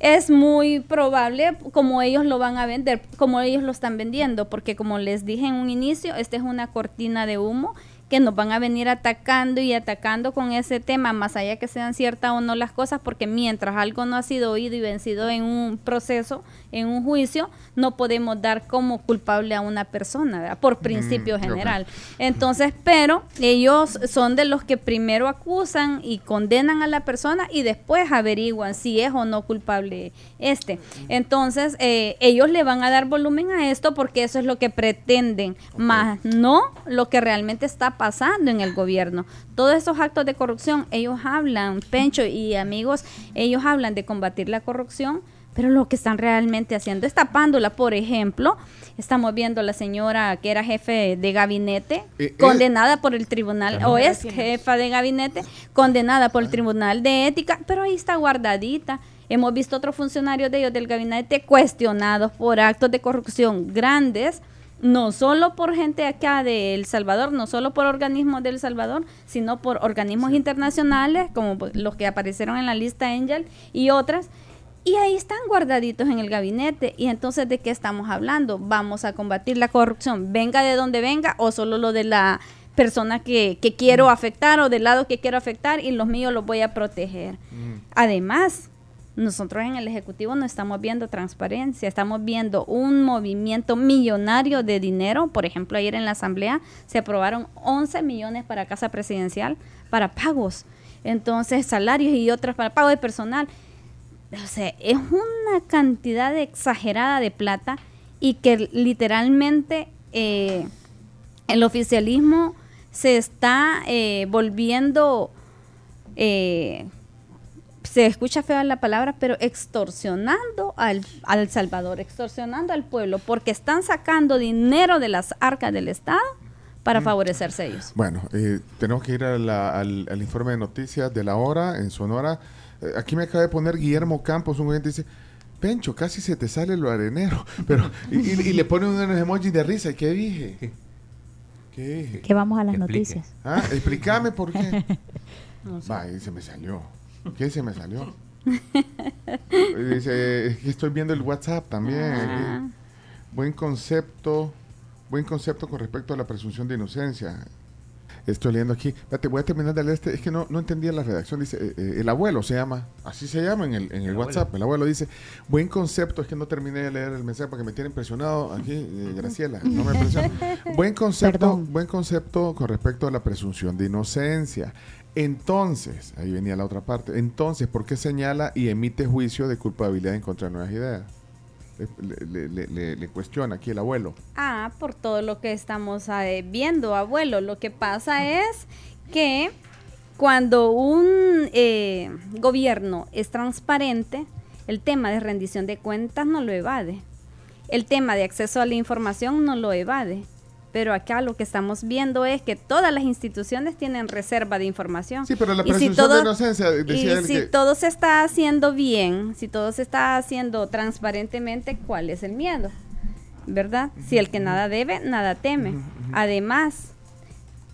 es muy probable como ellos lo van a vender, como ellos lo están vendiendo, porque como les dije en un inicio, esta es una cortina de humo que nos van a venir atacando y atacando con ese tema, más allá que sean ciertas o no las cosas, porque mientras algo no ha sido oído y vencido en un proceso, en un juicio, no podemos dar como culpable a una persona, por mm, principio general. Entonces, pero ellos son de los que primero acusan y condenan a la persona y después averiguan si es o no culpable este. Entonces, eh, ellos le van a dar volumen a esto porque eso es lo que pretenden, más no lo que realmente está pasando en el gobierno. Todos esos actos de corrupción, ellos hablan, Pencho y amigos, ellos hablan de combatir la corrupción, pero lo que están realmente haciendo es tapándola. Por ejemplo, estamos viendo a la señora que era jefe de gabinete, eh, eh, condenada por el tribunal, o es jefa de gabinete, condenada por el tribunal de ética, pero ahí está guardadita. Hemos visto otros funcionarios de ellos del gabinete cuestionados por actos de corrupción grandes no solo por gente acá de El Salvador, no solo por organismos de El Salvador, sino por organismos internacionales como los que aparecieron en la lista Angel y otras. Y ahí están guardaditos en el gabinete. Y entonces, ¿de qué estamos hablando? Vamos a combatir la corrupción, venga de donde venga, o solo lo de la persona que, que quiero mm. afectar o del lado que quiero afectar y los míos los voy a proteger. Mm. Además, nosotros en el Ejecutivo no estamos viendo transparencia, estamos viendo un movimiento millonario de dinero. Por ejemplo, ayer en la Asamblea se aprobaron 11 millones para Casa Presidencial para pagos. Entonces, salarios y otras para pago de personal. O sea, es una cantidad exagerada de plata y que literalmente eh, el oficialismo se está eh, volviendo, eh, se escucha fea la palabra, pero extorsionando al, al Salvador, extorsionando al pueblo, porque están sacando dinero de las arcas del Estado para mm. favorecerse ellos.
Bueno, tenemos que ir al, al, informe de noticias de la hora en Sonora. aquí me acaba de poner Guillermo Campos, un oyente dice, Pencho, casi se te sale lo arenero. Pero, y, le pone unos emojis de risa. ¿Qué dije?
¿Qué dije? Que vamos a las noticias.
Ah, explícame por qué. no sé. Va, se me salió. ¿Qué se me salió? Dice, estoy viendo el WhatsApp también. Ah. Buen concepto, buen concepto con respecto a la presunción de inocencia. Estoy leyendo aquí. Te voy a terminar de leer este. Es que no, no entendía la redacción. Dice, eh, eh, el abuelo se llama, así se llama en el, en el, WhatsApp. El abuelo dice, buen concepto. Es que no terminé de leer el mensaje porque me tiene impresionado aquí, eh, Graciela. No me impresiona. buen concepto, buen concepto con respecto a la presunción de inocencia. Entonces, ahí venía la otra parte. Entonces, ¿por qué señala y emite juicio de culpabilidad en contra de nuevas ideas? le, cuestiona aquí el abuelo.
Ah, por todo lo que estamos eh, viendo, abuelo. Lo que pasa es que cuando un eh, gobierno es transparente, el tema de rendición de cuentas no lo evade. El tema de acceso a la información no lo evade. Pero acá lo que estamos viendo es que todas las instituciones tienen reserva de información.
Sí, pero la presunción si todo, de inocencia
decía y si todo se está haciendo bien, si todo se está haciendo transparentemente, ¿cuál es el miedo? ¿Verdad? Si el que nada debe, nada teme. Además,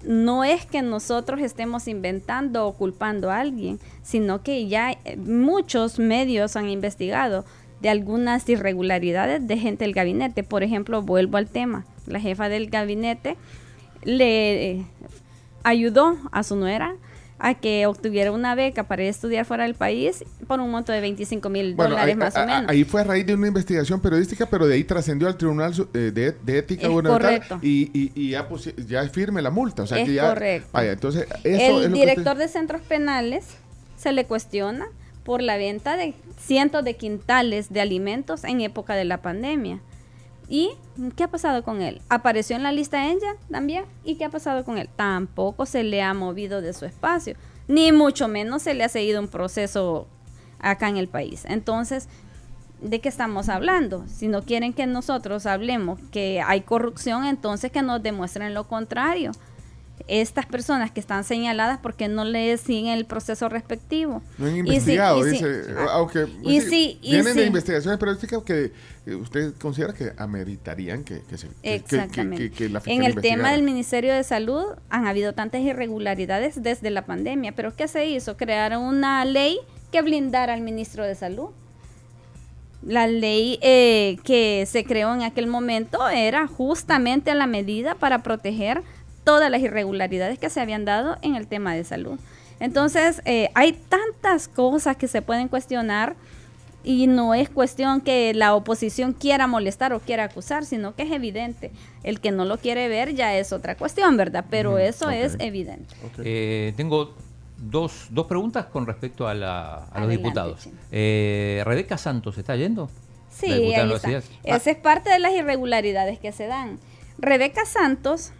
no es que nosotros estemos inventando o culpando a alguien, sino que ya eh, muchos medios han investigado de algunas irregularidades de gente del gabinete. Por ejemplo, vuelvo al tema la jefa del gabinete, le eh, ayudó a su nuera a que obtuviera una beca para ir a estudiar fuera del país por un monto de 25 mil dólares más o menos.
Ahí fue a raíz de una investigación periodística, pero de ahí trascendió al Tribunal eh, de, Ética Gubernamental y, y, ya, ya firme la multa. O sea,
es
que ya,
correcto.
entonces
El director de centros penales se le cuestiona por la venta de cientos de quintales de alimentos en época de la pandemia. ¿Y qué ha pasado con él? ¿Apareció en la lista ella también? ¿Y qué ha pasado con él? Tampoco se le ha movido de su espacio, ni mucho menos se le ha seguido un proceso acá en el país. Entonces, ¿de qué estamos hablando? Si no quieren que nosotros hablemos que hay corrupción, entonces que nos demuestren lo contrario estas personas que están señaladas porque no le siguen el proceso respectivo.
No han investigado, dice, aunque
y
vienen de investigaciones periodísticas que eh, usted considera que ameritarían que, se
Exactamente. En el tema del Ministerio de Salud han habido tantas irregularidades desde la pandemia, pero ¿qué se hizo? Crearon una ley que blindara al ministro de Salud. La ley eh, que se creó en aquel momento era justamente la medida para proteger todas las irregularidades que se habían dado en el tema de salud. Entonces, eh, hay tantas cosas que se pueden cuestionar y no es cuestión que la oposición quiera molestar o quiera acusar, sino que es evidente. El que no lo quiere ver ya es otra cuestión, ¿verdad? Pero eso es evidente.
Eh, tengo dos, dos preguntas con respecto a, los diputados. Eh, ¿Rebeca Santos está yendo?
Sí, ahí está. Esa es parte de las irregularidades que se dan. Rebeca Santos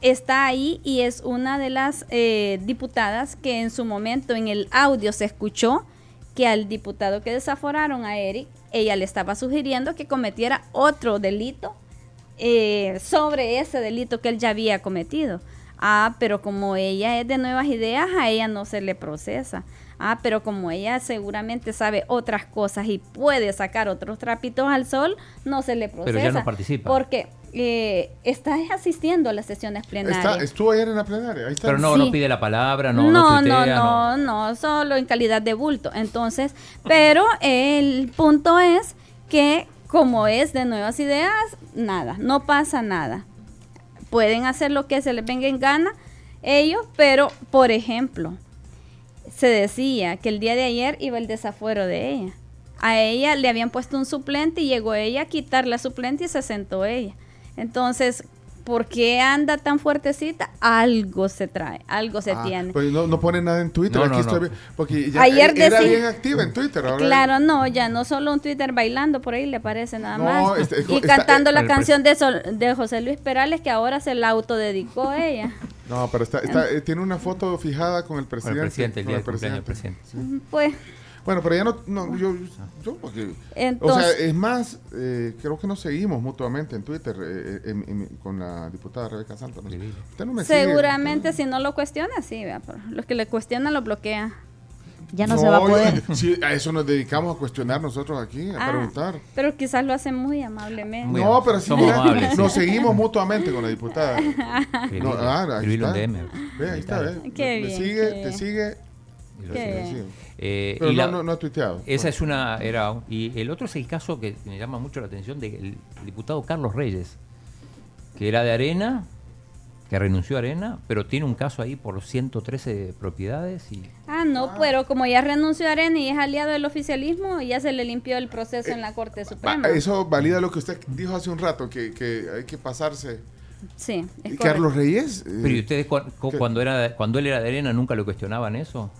está ahí y es una de las eh, diputadas que en su momento en el audio se escuchó que al diputado que desaforaron a Eric, ella le estaba sugiriendo que cometiera otro delito eh, sobre ese delito que él ya había cometido. Ah, pero como ella es de nuevas ideas, a ella no se le procesa. Ah, pero como ella seguramente sabe otras cosas y puede sacar otros trapitos al sol, no se le procesa.
Pero ya no participa.
Porque eh, está asistiendo a las sesiones plenarias.
estuvo ayer en la plenaria,
Pero no, no pide la palabra, no,
no, no, no, no, solo en calidad de bulto. Entonces, pero el punto es que como es de nuevas ideas, nada, no pasa nada. Pueden hacer lo que se les venga en gana ellos, pero por ejemplo, se decía que el día de ayer iba el desafuero de ella. A ella le habían puesto un suplente y llegó ella a quitar la suplente y se sentó ella. Entonces, ¿por qué anda tan fuertecita? Algo se trae, algo se ah, tiene.
Pues no, pone nada en Twitter, aquí estoy porque ya Ayer era bien activa en Twitter.
claro, no, ya no solo un Twitter bailando por ahí le parece nada más. Este, y cantando la canción de, de José Luis Perales que ahora se la autodedicó ella.
No, pero está, está, eh, tiene una foto fijada con el presidente.
Con el presidente, el día del presidente. presidente.
Pues
bueno, pero ya no, no yo, yo porque, o sea, es más, eh, creo que nos seguimos mutuamente en Twitter eh, con la diputada Rebeca Santos.
¿no? Seguramente si no lo cuestiona, sí, vea, los que le cuestionan lo bloquea.
Ya no, se va a poder.
Sí, a eso nos dedicamos a cuestionar nosotros aquí, a ah, preguntar.
Pero quizás lo hacen muy amablemente.
no, pero sí, nos seguimos mutuamente con la diputada. no, ah, ahí está. Ve, ahí está, ve.
Qué bien,
sigue, te sigue.
Qué
eh, Pero no, no, ha tuiteado.
Esa es una. Era, y el otro es el caso que me llama mucho la atención del diputado Carlos Reyes, que era de Arena, que renunció a Arena, pero tiene un caso ahí por 113 propiedades. y
Ah, no, ah. pero como ya renunció a Arena y es aliado del oficialismo, ya se le limpió el proceso en la Corte Suprema.
Eso valida lo que usted dijo hace un rato, que, que hay que pasarse.
Sí,
Carlos Reyes.
pero ¿y ustedes cuando, era, cuando él era de Arena nunca lo cuestionaban eso?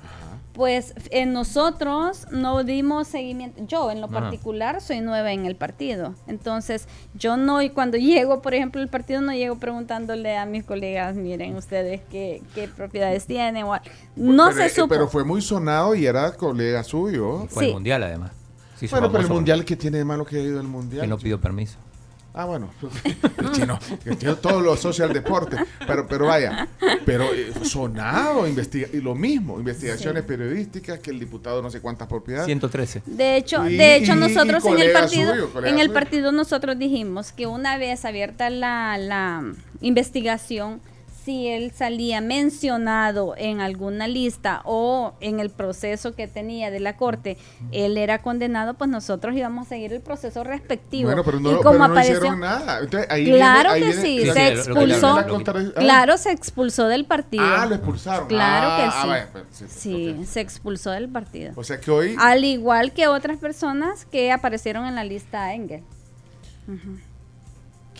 Pues en nosotros no dimos seguimiento. Yo en lo particular soy nueva en el partido. Entonces yo no, y cuando llego, por ejemplo, el partido no llego preguntándole a mis colegas, miren ustedes qué, qué propiedades tienen. no se
eh,
supo.
Pero fue muy sonado y era colega suyo.
Fue el mundial además.
bueno, pero el mundial, ¿qué tiene de malo que haya ido al mundial?
Que no pidió permiso.
Ah, bueno, el chino, el chino todo lo asocia al deporte, pero, pero vaya, pero eh, sonado, investiga, y lo mismo, investigaciones periodísticas, que el diputado no sé cuántas propiedades.
113.
De hecho, de hecho nosotros en el partido, en el partido nosotros dijimos que una vez abierta la, la investigación, si él salía mencionado en alguna lista o en el proceso que tenía de la corte, él era condenado, pues nosotros íbamos a seguir el proceso respectivo.
Bueno, pero no, pero no hicieron nada.
claro que sí, se expulsó. claro, se expulsó del partido.
Ah, lo expulsaron.
Claro que
ah,
sí. Pues, sí, se expulsó del partido.
O sea que hoy.
Al igual que otras personas que aparecieron en la lista Engel.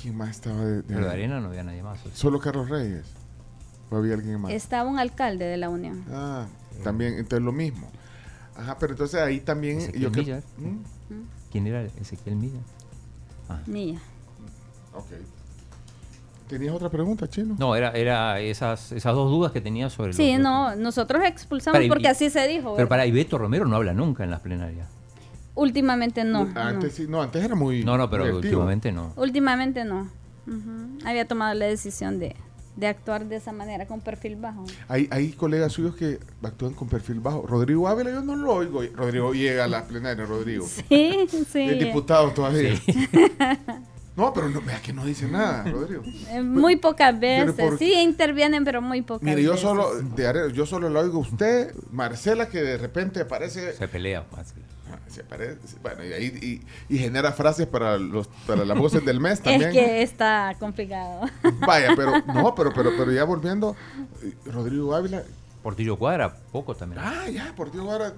¿Quién más estaba de,
de, de Arena no había nadie más.
Solo Carlos Reyes. ¿O había alguien más?
Estaba un alcalde de la Unión.
Ah, también, entonces lo mismo. Ajá, pero entonces ahí también...
Yo que, ¿Mm? ¿Quién era Ezequiel Milla?
Ah. Milla.
Ok. ¿Tenías otra pregunta, Chino?
No, era, era esas, esas dos dudas que tenía sobre...
Sí, no, nosotros expulsamos porque así se dijo.
Pero para Ibeto Romero no habla nunca en las plenarias.
Últimamente no.
Antes sí, no, antes era muy...
No, no, pero últimamente no.
Últimamente no. Había tomado la decisión de, de actuar de esa manera, con perfil bajo.
Hay, hay colegas suyos que actúan con perfil bajo. Rodrigo Ávila, yo no lo oigo. Rodrigo llega a la plenaria, Rodrigo.
Sí, sí.
El diputado todavía. No, pero no, vea que no dice nada, Rodrigo.
Eh, muy pocas veces. Sí intervienen, pero muy pocas
Mire,
yo
solo, de, yo solo lo oigo usted, Marcela, que de repente aparece.
Se pelea, Marcela
bueno, y, ahí, y, genera frases para los para las voces del mes también.
Es que está complicado.
Vaya, pero no, pero pero pero ya volviendo, eh, Rodrigo Ávila.
Portillo Cuadra, poco también.
Ah, ya, Portillo Cuadra.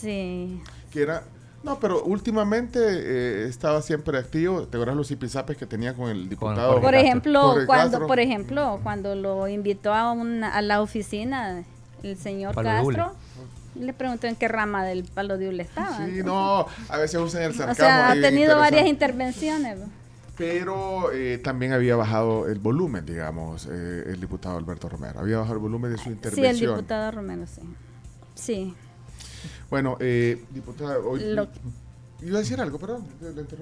Sí.
Que era no, pero últimamente eh, estaba siempre activo. ¿Te acuerdas los zipizapes que tenía con el diputado?
por ejemplo, cuando por ejemplo, cuando lo invitó a, una, a la oficina el señor Castro. Le pregunto en qué rama del palo de hule estaba.
Sí, no, a veces usan el sarcasmo.
O sea, ha tenido varias intervenciones.
Pero eh, también había bajado el volumen, digamos, eh, el diputado Alberto Romero. Había bajado el volumen de su intervención.
Sí, el diputado Romero, sí. Sí.
Bueno, eh, diputada, hoy... Iba a decir algo, perdón.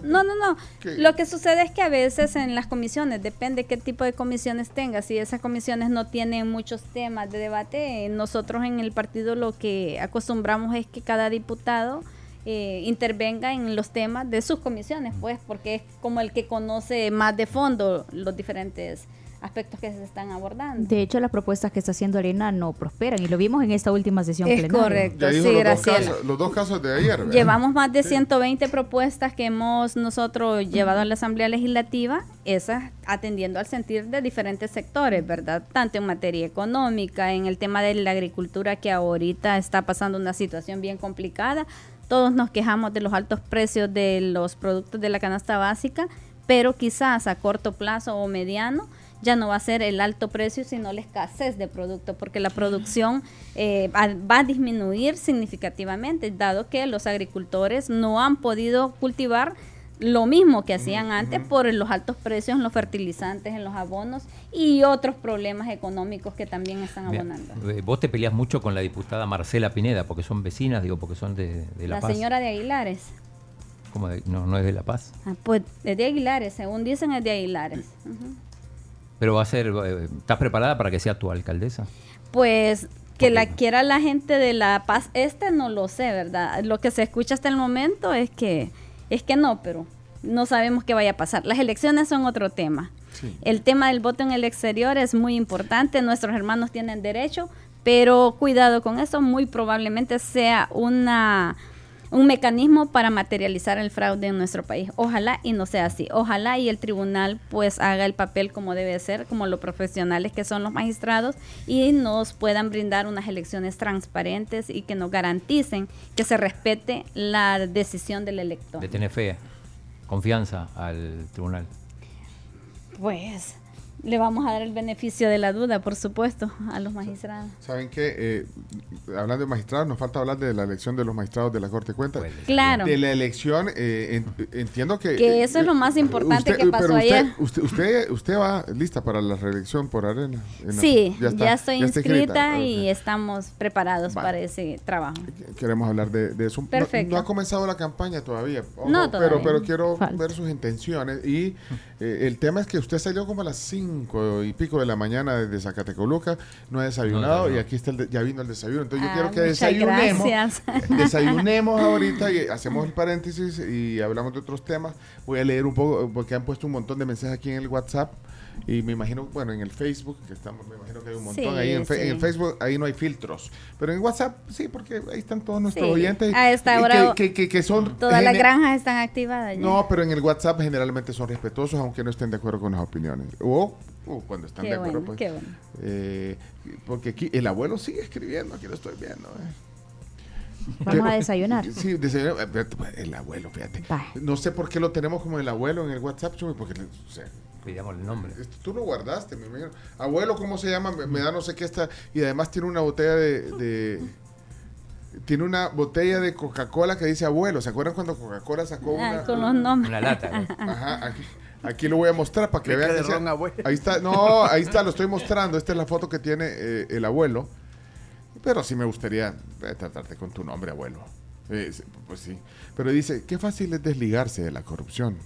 No, no, no. Lo que sucede es que a veces en las comisiones, depende qué tipo de comisiones tengas, si esas comisiones no tienen muchos temas de debate, nosotros en el partido lo que acostumbramos es que cada diputado eh, intervenga en los temas de sus comisiones, pues, porque es como el que conoce más de fondo los diferentes aspectos que se están abordando.
De hecho, las propuestas que está haciendo Arena no prosperan y lo vimos en esta última sesión
es Correcto, sí, gracias.
Los, dos casos de ayer.
Llevamos más de 120 propuestas que hemos nosotros llevado a la Asamblea Legislativa, esas atendiendo al sentir de diferentes sectores, ¿verdad? Tanto en materia económica, en el tema de la agricultura que ahorita está pasando una situación bien complicada. Todos nos quejamos de los altos precios de los productos de la canasta básica, pero quizás a corto plazo o mediano ya no va a ser el alto precio, sino la escasez de producto, porque la producción eh, va a disminuir significativamente, dado que los agricultores no han podido cultivar lo mismo que hacían antes por los altos precios en los fertilizantes, en los abonos y otros problemas económicos que también están abonando.
Eh, vos te peleas mucho con la diputada Marcela Pineda, porque son vecinas, digo, porque son de, La,
Paz. La señora de Aguilares.
¿Cómo no, no es de La Paz?
Ah, pues es de Aguilares, según dicen es de Aguilares.
Pero va a ser, eh, ¿estás preparada para que sea tu alcaldesa?
Pues que la quiera la gente de La Paz Este no lo sé, ¿verdad? Lo que se escucha hasta el momento es que es que no, pero no sabemos qué vaya a pasar. Las elecciones son otro tema. El tema del voto en el exterior es muy importante, nuestros hermanos tienen derecho, pero cuidado con eso, muy probablemente sea una un mecanismo para materializar el fraude en nuestro país. Ojalá y no sea así. Ojalá y el tribunal pues haga el papel como debe ser, como los profesionales que son los magistrados y nos puedan brindar unas elecciones transparentes y que nos garanticen que se respete la decisión del elector.
De tener fe, confianza al tribunal.
Pues le vamos a dar el beneficio de la duda, por supuesto, a los magistrados.
¿Saben qué? Eh, hablando de magistrados, nos falta hablar de la elección de los magistrados de la Corte de Cuentas.
Claro.
De la elección, eh, entiendo que...
Que eso es lo más importante que pasó ayer.
Usted, usted, usted, va lista para la reelección por Arena.
Sí, ya, estoy inscrita y estamos preparados para ese trabajo.
Queremos hablar de, eso.
Perfecto.
No, ha comenzado la campaña todavía. no, todavía. Pero, pero quiero ver sus intenciones. Y eh, el tema es que usted salió como a las 5 y pico de la mañana desde Zacatecoluca, no ha desayunado y aquí está el ya vino el desayuno. Entonces yo quiero que desayunemos. Desayunemos ahorita y hacemos el paréntesis y hablamos de otros temas. Voy a leer un poco porque han puesto un montón de mensajes aquí en el WhatsApp. Y me imagino, bueno, en el Facebook, que estamos, me imagino que hay un montón ahí. En, el Facebook, ahí no hay filtros. Pero en WhatsApp, sí, porque ahí están todos nuestros oyentes.
A esta hora.
Que, que, son.
Todas las granjas están activadas.
No, pero en el WhatsApp generalmente son respetuosos, aunque no estén de acuerdo con las opinioes. O cuando están de acuerdo, pues. Bueno. Eh, porque aquí el abuelo sigue escribiendo, aquí lo estoy viendo. Eh.
Vamos a desayunar.
Sí, desayunar. Eh, el abuelo, fíjate. No sé por qué lo tenemos como el abuelo en el WhatsApp, porque o sea,
el nombre.
Tú lo guardaste, mi imagino. Abuelo, ¿cómo se llama? Me, da no sé qué está. Y además tiene una botella de, tiene una botella de Coca-Cola que dice abuelo. ¿Se acuerdan cuando Coca-Cola sacó ah,
una, con los nombres.
Una lata.
Ajá, aquí, lo voy a mostrar para que vean. ahí está, no, ahí está, lo estoy mostrando. Esta es la foto que tiene eh, el abuelo. Pero sí me gustaría eh, tratarte con tu nombre, abuelo. Eh, pues sí. Pero dice, qué fácil es desligarse de la corrupción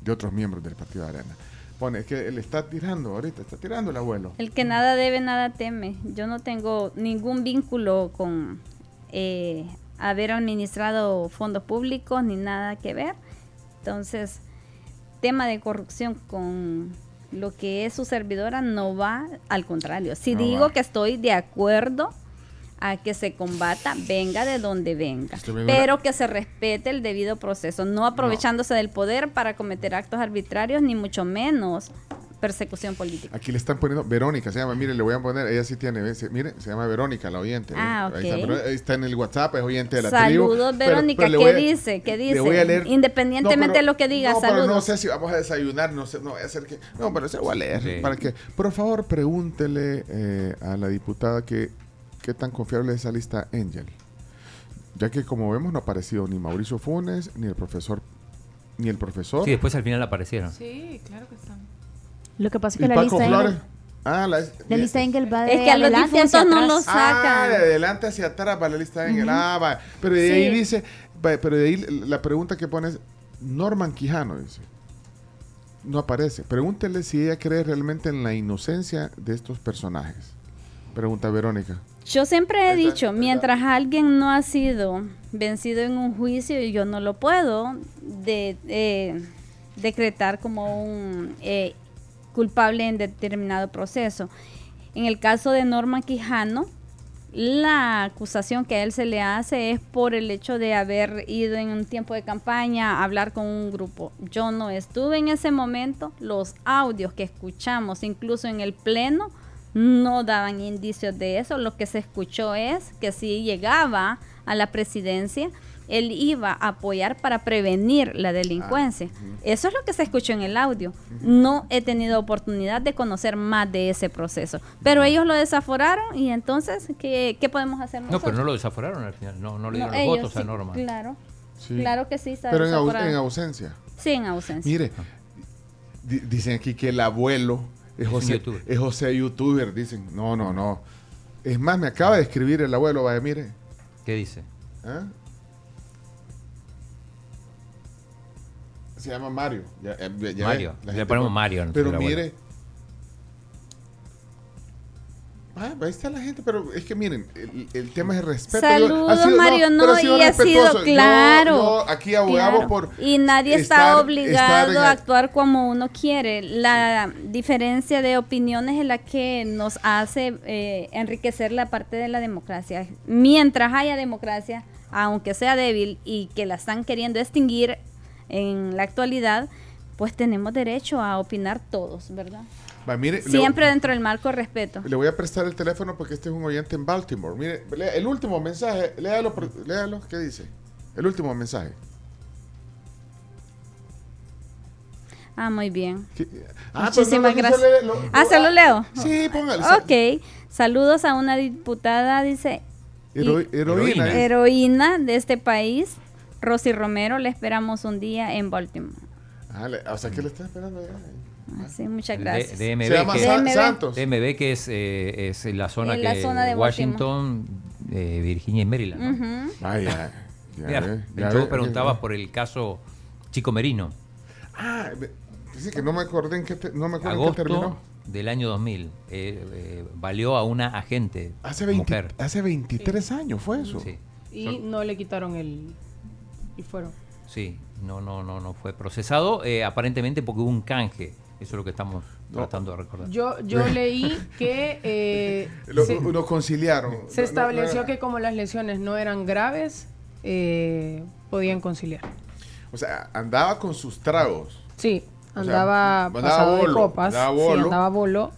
de otros miembros del Partido de Arena pone, es que él está tirando ahorita, está tirando el abuelo.
El que nada debe, nada teme. Yo no tengo ningún vínculo con eh, haber administrado fondos públicos ni nada que ver. Entonces, tema de corrupción con lo que es su servidora no va, al contrario. Si digo que estoy de acuerdo a que se combata, venga de donde venga, pero que se respete el debido proceso, no aprovechándose del poder para cometer actos arbitrarios, ni mucho menos persecución política.
Aquí le están poniendo, Verónica se llama, mire, le voy a poner, ella sí tiene, mire, se llama Verónica, la oyente.
Ah,
ahí, está, en el WhatsApp, es oyente de la
Saludos, Verónica, ¿qué dice? ¿Qué dice? Independientemente de lo que diga, no, saludos.
no sé si vamos a desayunar, no sé, no voy a hacer que, no, pero se voy a leer, para que, por favor, pregúntele eh, a la diputada que qué tan confiable es esa lista Angel. Ya que como vemos no ha aparecido ni Mauricio Funes, ni el profesor, ni el profesor.
Sí, después al final aparecieron.
Sí, claro que están.
Lo que pasa es que la lista Engel,
ah, la,
la, lista Engel va de
es que a los difuntos no lo sacan.
Ah, de adelante hacia atrás va la lista Engel. Ah, va. Pero de ahí dice, pero de ahí la pregunta que pone es Norman Quijano, dice. No aparece. Pregúntele si ella cree realmente en la inocencia de estos personajes. Pregunta Verónica.
Yo siempre he dicho, mientras alguien no ha sido vencido en un juicio, yo no lo puedo de, eh, decretar como un eh, culpable en determinado proceso. En el caso de Norma Quijano, la acusación que a él se le hace es por el hecho de haber ido en un tiempo de campaña a hablar con un grupo. Yo no estuve en ese momento. Los audios que escuchamos, incluso en el pleno, no daban indicios de eso. Lo que se escuchó es que si llegaba a la presidencia, él iba a apoyar para prevenir la delincuencia. Ah, Eso es lo que se escuchó en el audio. No he tenido oportunidad de conocer más de ese proceso. Pero ellos lo desaforaron y entonces, ¿qué, podemos hacer nosotros?
No, pero no lo desaforaron al final, no, le dieron los votos a Norma.
Claro, claro que sí.
Pero en, ausencia.
Sí, en ausencia.
Mire, dicen aquí que el abuelo es José, es José youtuber, dicen. No, no, no. Es más, me acaba de escribir el abuelo, vaya, mire.
¿Qué dice?
¿Ah? Se llama Mario.
Eh, Mario. Le ponemos Mario.
Pero mire, Ah, ahí está la gente, pero es que miren, el, tema es el respeto.
Saludos, Mario, no, y ha sido claro.
aquí abogamos por.
Y nadie está obligado a actuar como uno quiere. La diferencia de opiniones es la que nos hace eh, enriquecer la parte de la democracia. Mientras haya democracia, aunque sea débil y que la están queriendo extinguir en la actualidad, pues tenemos derecho a opinar todos, ¿verdad? Siempre dentro del marco respeto.
Le voy a prestar el teléfono porque este es un oyente en Baltimore. Mire, el último mensaje, léalo, léalo, ¿qué dice? El último mensaje.
Ah, muy bien. Ah, pues Muchísimas gracias. ah, ¿se lo leo?
Sí, póngale.
Ok. Saludos a una diputada, dice.
heroína.
Heroína de este país, Rosy Romero. Le esperamos un día en Baltimore.
Ah, o sea, ¿qué le está esperando allá?
Ah, sí, muchas gracias.
DMV, Se llama que, Santos. DMV, que es, eh, es la zona que de Washington, eh, Virginia y Maryland.
Ah, ya.
ya, preguntaba por el caso Chico Merino.
Ah, dice que no me acordé en qué, no me acuerdo Agosto terminó.
del año 2000. Eh, eh, valió a una agente
hace 20, Hace 23 años fue eso. Sí.
Y no le quitaron el... y fueron.
Sí, no, no, no, no fue procesado, aparentemente porque hubo un canje eso es lo que estamos tratando de recordar.
Yo, yo leí que... Eh,
lo, conciliaron.
Se estableció que como las lesiones no eran graves, eh, podían conciliar.
O sea, andaba con sus tragos.
Sí, andaba pasado de copas. Andaba bolo. Sí, andaba bolo.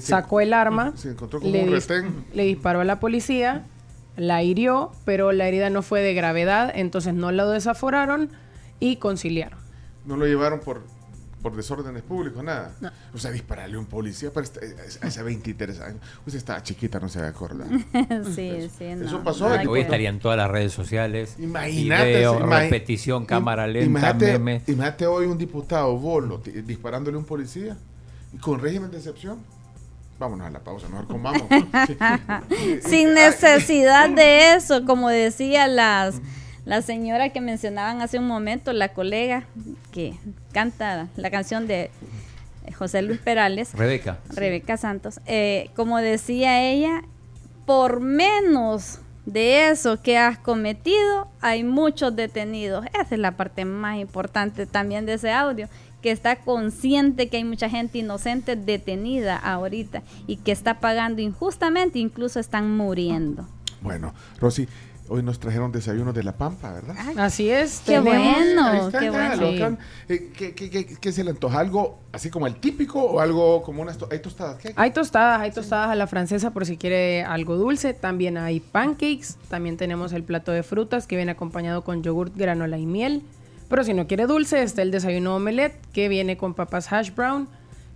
sacó el arma.
Se encontró con le, un
le disparó a la policía, la hirió, pero la herida no fue de gravedad, entonces no lo desaforaron y conciliaron.
No lo llevaron por por desórdenes públicos, nada. O sea, dispararle a un policía pero hace 23 años. Usted estaba chiquita, no se va a acordar.
sí, sí, no,
Eso pasó.
Hoy estarían todas las redes sociales. Imagínate. repetición, cámara lenta, imagínate, meme.
Imagínate hoy un diputado bolo disparándole a un policía y con régimen de excepción. Vámonos a la pausa, mejor comamos.
Sin necesidad de eso, como decía las la señora que mencionaban hace un momento, la colega que canta la canción de José Luis Perales.
Rebeca.
Rebeca Santos. Eh, como decía ella, por menos de eso que has cometido, hay muchos detenidos. Esa es la parte más importante también de ese audio, que está consciente que hay mucha gente inocente detenida ahorita y que está pagando injustamente, incluso están muriendo.
Bueno, Rosy, Hoy nos trajeron desayuno de la Pampa, ¿verdad?
así es.
Qué bueno, qué
bueno. Eh, ¿Qué, se le antoja? ¿Algo así como el típico o algo como unas... ¿Hay tostadas? ¿Qué?
Hay tostadas, hay tostadas a la francesa por si quiere algo dulce. También hay pancakes. También tenemos el plato de frutas que viene acompañado con yogurt, granola y miel. Pero si no quiere dulce, está el desayuno omelette que viene con papas hash brown,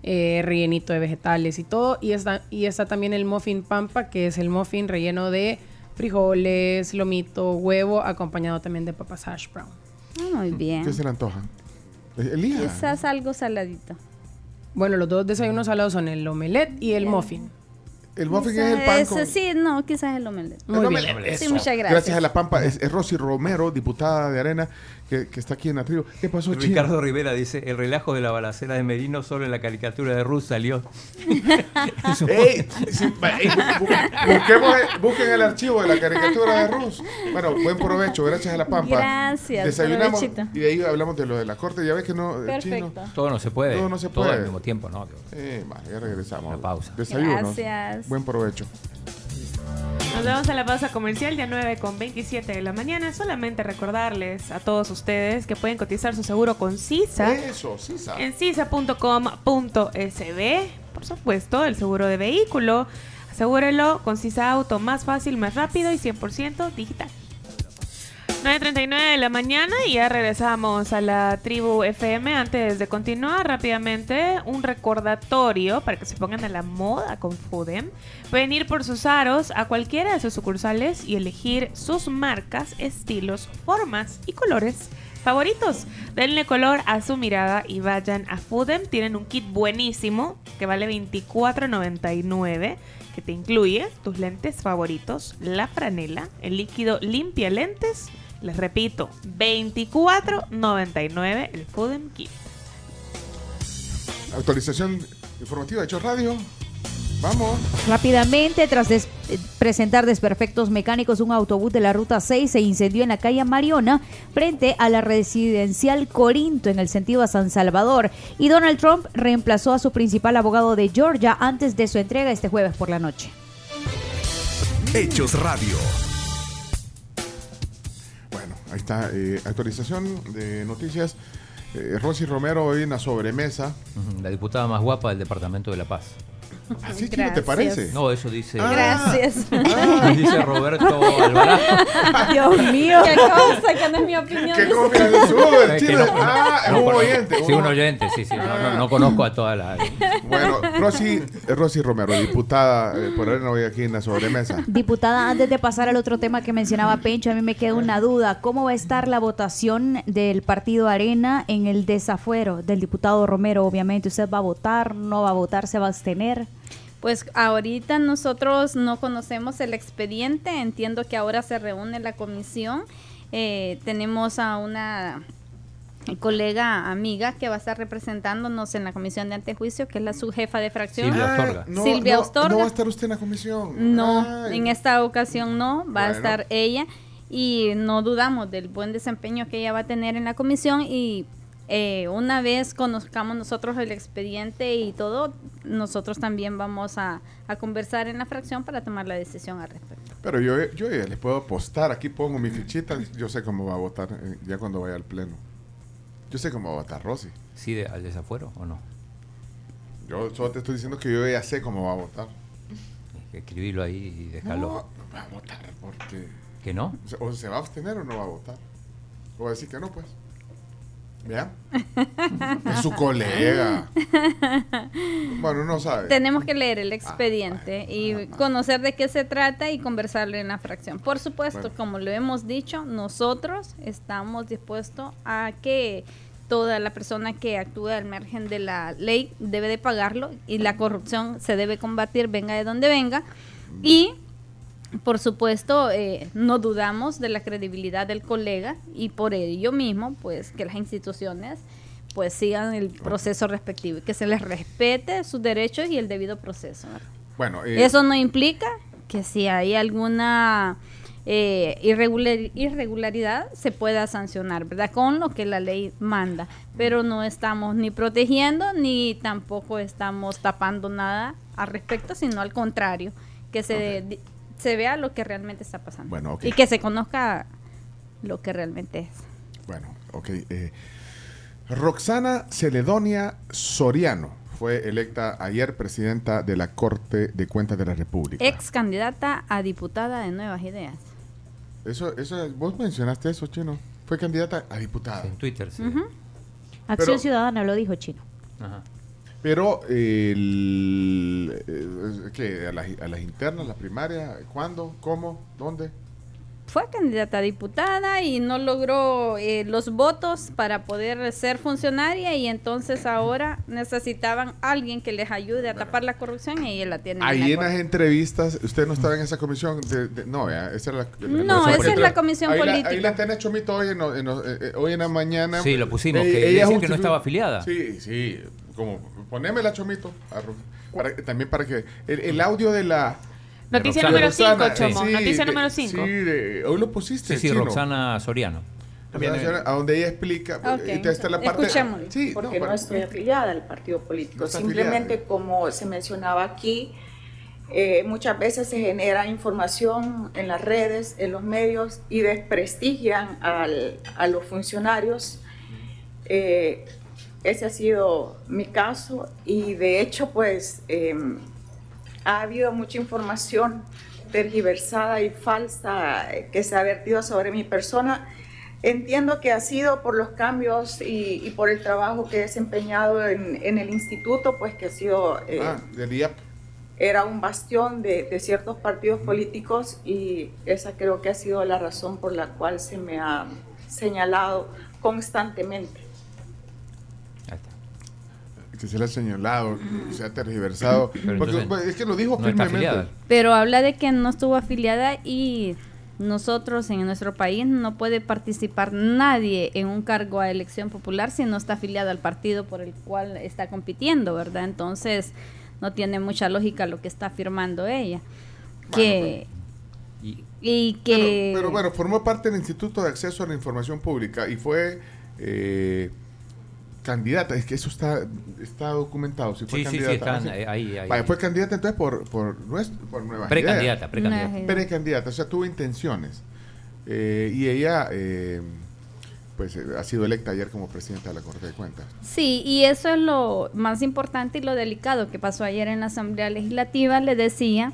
eh, rellenito de vegetales y todo. Y está, y está también el muffin pampa, que es el muffin relleno de frijoles, lomito, huevo, acompañado también de papas hash brown.
Ah, muy bien.
¿Qué se le antoja?
Quizás algo saladito.
Bueno, los dos desayunos salados son el omelette y el muffin.
El muffin es el pan
con... Sí, no, quizás el omelette.
Muy bien. Sí, muchas gracias. Gracias a la Pampa. Es, es Rosy Romero, diputada de Arena, que, está aquí en la tribu. ¿Qué pasó,
Ricardo Rivera dice, el relajo de la balacera de Merino solo en la caricatura de Rus salió.
ey, busquen el archivo de la caricatura de Rus. Bueno, buen provecho, gracias a la Pampa.
Gracias.
Desayunamos y de ahí hablamos de lo de la corte. Ya ves que no...
Perfecto.
Todo no se puede.
Todo no se puede. Todo
al mismo tiempo, ¿no?
Eh, ya regresamos.
La pausa.
Desayunos.
Gracias.
Buen provecho.
Nos vemos a la pausa comercial ya 9 con 27 de la mañana. Solamente recordarles a todos ustedes que pueden cotizar su seguro con CISA.
Eso, CISA.
En CISA.com.sb. Por supuesto, el seguro de vehículo. Asegúrelo con CISA Auto más fácil, más rápido y 100% digital. 9.39 de la mañana y ya regresamos a la tribu FM. Antes de continuar rápidamente, un recordatorio para que se pongan a la moda con Fudem. Pueden ir por sus aros a cualquiera de sus sucursales y elegir sus marcas, estilos, formas y colores favoritos. Denle color a su mirada y vayan a Fudem. Tienen un kit buenísimo que vale $24.99 que te incluye tus lentes favoritos, la franela, el líquido limpia lentes les repito, 24.99 el Foodem Kit.
Actualización informativa de Hecho Radio. Vamos.
Rápidamente, tras presentar desperfectos mecánicos, un autobús de la ruta 6 se incendió en la calle Mariona frente a la residencial Corinto en el sentido a San Salvador. Y Donald Trump reemplazó a su principal abogado de Georgia antes de su entrega este jueves por la noche.
Hechos Radio.
Ahí está, eh, actualización de noticias. Eh, Rosy Romero hoy en la sobremesa.
La diputada más guapa del Departamento de la Paz.
¿Así que te parece?
No, eso dice.
Ah. Gracias.
Ah. dice Roberto Alvarado.
Dios mío. Qué cosa, que no es mi opinión.
Qué confianzudo el chino. ah, es un oyente.
Sí, un oyente, sí, sí. No, no, conozco a toda la.
Bueno, Rosy, Rosy Romero, diputada, eh, por ahora no voy aquí en la sobremesa.
Diputada, antes de pasar al otro tema que mencionaba Pencho, a mí me queda una duda. ¿Cómo va a estar la votación del partido Arena en el desafuero del diputado Romero? Obviamente, ¿usted va a votar? ¿No va a votar? ¿Se va a abstener?
Pues ahorita nosotros no conocemos el expediente, entiendo que ahora se reúne la comisión, eh, tenemos a una colega amiga que va a estar representándonos en la comisión de antejuicio, que es la subjefa de fracción.
Silvia.
No,
Silvia
no, no va a estar usted en la comisión.
No, en esta ocasión no, va a estar ella y no dudamos del buen desempeño que ella va a tener en la comisión y eh, una vez conozcamos nosotros el expediente y todo, nosotros también vamos a, conversar en la fracción para tomar la decisión al respecto.
Pero yo, yo ya les puedo apostar, aquí pongo mi fichita, yo sé cómo va a votar eh, ya cuando vaya al pleno. Yo sé cómo va a votar Rosy.
¿Sí al desafuero o no?
Yo solo te estoy diciendo que yo ya sé cómo va a votar.
Escribirlo ahí y dejarlo.
No, va a votar porque...
¿Que no?
O se va a abstener o no va a votar. O va a decir que no, pues. ¿Ya? es su colega. Bueno, no sabe.
Tenemos que leer el expediente ah, y conocer de qué se trata y conversarlo en la fracción. Por supuesto, como lo hemos dicho, nosotros estamos dispuestos a que toda la persona que actúa al margen de la ley debe de pagarlo y la corrupción se debe combatir, venga de donde venga. Y por supuesto, eh, no dudamos de la credibilidad del colega y por ello mismo, pues que las instituciones pues sigan el proceso respectivo y que se les respete sus derechos y el debido proceso.
Bueno, eh,
eso no implica que si hay alguna eh, irregularidad se pueda sancionar, ¿verdad? Con lo que la ley manda, pero no estamos ni protegiendo ni tampoco estamos tapando nada al respecto, sino al contrario, que se se vea lo que realmente está pasando.
Bueno,
Y que se conozca lo que realmente es.
Bueno, ok. Eh, Roxana Celedonia Soriano fue electa ayer presidenta de la Corte de Cuentas de la República.
Ex candidata a diputada de Nuevas Ideas.
Eso, eso, vos mencionaste eso, Chino. Fue candidata a diputada.
En Twitter, sí.
Acción Ciudadana lo dijo Chino. Ajá.
Pero, el, eh, ¿qué? ¿A, las, ¿A las internas, las primarias? ¿Cuándo? ¿Cómo? ¿Dónde?
Fue candidata a diputada y no logró eh, los votos para poder ser funcionaria y entonces ahora necesitaban alguien que les ayude a tapar la corrupción y ella la tiene.
Ahí en, las entrevistas, usted no estaba en esa comisión, no, esa era la,
No, esa es la comisión política.
ahí la tenés Chomito hoy en, eh, hoy en la mañana.
Sí, lo pusimos, que ella que no estaba afiliada.
Sí, sí, como poneme la Chomito, también para que el audio de la
Noticia número 5, Chomo. Noticia número 5.
Sí, hoy lo pusiste.
Sí, sí, Roxana Soriano.
a donde ella explica, okay. está la parte,
sí, porque no, estoy afiliada al partido político. Simplemente como se mencionaba aquí, eh, muchas veces se genera información en las redes, en los medios y desprestigian al, a los funcionarios. Eh, ese ha sido mi caso y de hecho pues eh, ha habido mucha información tergiversada y falsa que se ha vertido sobre mi persona. Entiendo que ha sido por los cambios y, por el trabajo que he desempeñado en, el instituto, pues que ha sido...
Eh, ah, del
Era un bastión de, de, ciertos partidos políticos y esa creo que ha sido la razón por la cual se me ha señalado constantemente
que se le ha señalado, se ha tergiversado. Pues, es que lo dijo firmemente.
Pero habla de que no estuvo afiliada y nosotros en nuestro país no puede participar nadie en un cargo a elección popular si no está afiliado al partido por el cual está compitiendo, ¿verdad? Entonces no tiene mucha lógica lo que está afirmando ella. que
pues, y, que pero, bueno formó parte del Instituto de Acceso a la Información Pública y fue eh, candidata, es que eso está, está documentado. Si fue candidata, sí, están, eh, ahí, ahí, fue candidata entonces por, por, por Nueva
Precandidata, precandidata.
Precandidata, o sea, tuvo intenciones. Eh, y ella, eh, pues, ha sido electa ayer como presidenta de la Corte de Cuentas.
Sí, y eso es lo más importante y lo delicado que pasó ayer en la Asamblea Legislativa. Le decía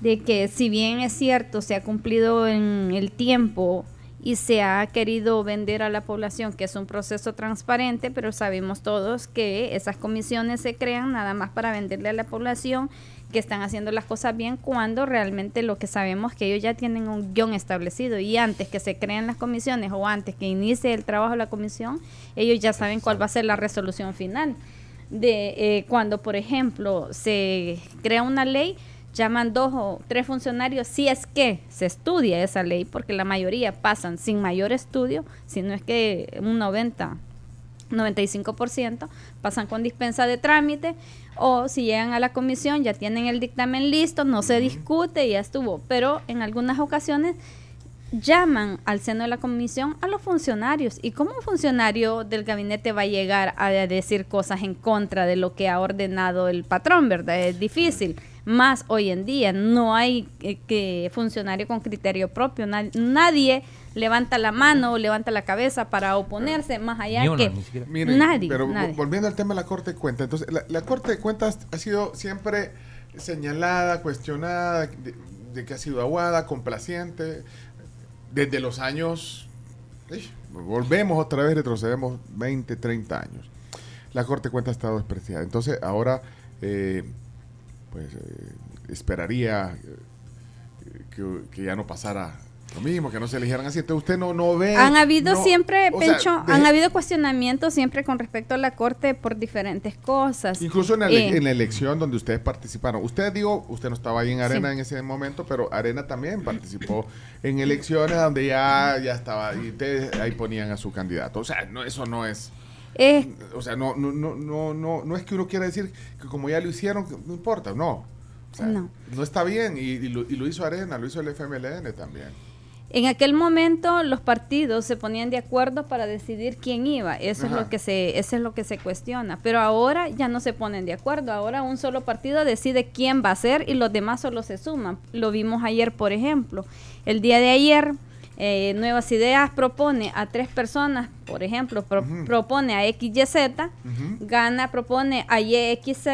de que si bien es cierto, se ha cumplido en el tiempo y se ha querido vender a la población que es un proceso transparente, pero sabemos todos que esas comisiones se crean nada más para venderle a la población que están haciendo las cosas bien cuando realmente lo que sabemos es que ellos ya tienen un guion establecido y antes que se creen las comisiones o antes que inicie el trabajo de la comisión, ellos ya saben cuál va a ser la resolución final. De eh, cuando, por ejemplo, se crea una ley, llaman dos o tres funcionarios si es que se estudia esa ley, porque la mayoría pasan sin mayor estudio, si no es que un 90, 95% pasan con dispensa de trámite o si llegan a la comisión ya tienen el dictamen listo, no se discute y ya estuvo, pero en algunas ocasiones llaman al seno de la comisión a los funcionarios. ¿Y cómo un funcionario del gabinete va a llegar a decir cosas en contra de lo que ha ordenado el patrón, verdad? Es difícil más hoy en día. No hay eh, que funcionario con criterio propio. nadie levanta la mano o levanta la cabeza para oponerse, más allá que nadie.
Pero volviendo al tema de la Corte de Cuentas, entonces la, Corte de Cuentas ha sido siempre señalada, cuestionada, de, que ha sido aguada, complaciente, desde los años... volvemos otra vez, retrocedemos 20, 30 años. La Corte de Cuentas ha estado despreciada. Entonces ahora... Eh, pues eh, esperaría eh, que, ya no pasara lo mismo, que no se eligieran así. Entonces usted no, no ve...
Han habido siempre, Pencho, han habido cuestionamientos siempre con respecto a la Corte por diferentes cosas.
Incluso en, eh, en la elección donde ustedes participaron. Usted digo, usted no estaba ahí en Arena en ese momento, pero Arena también participó en elecciones donde ya, ya estaba, y ustedes ahí ponían a su candidato. O sea, no, eso no es o sea, no, no, no, no, no, no es que uno quiera decir que como ya lo hicieron, no importa, no. no. no. está bien y, lo, y, lo, hizo Arena, lo hizo el FMLN también.
En aquel momento los partidos se ponían de acuerdo para decidir quién iba, eso es lo que se eso es lo que se cuestiona, pero ahora ya no se ponen de acuerdo, ahora un solo partido decide quién va a ser y los demás solo se suman. Lo vimos ayer, por ejemplo. El día de ayer eh, Nuevas Ideas propone a tres personas, por ejemplo, propone a XYZ, Gana propone a YXZ,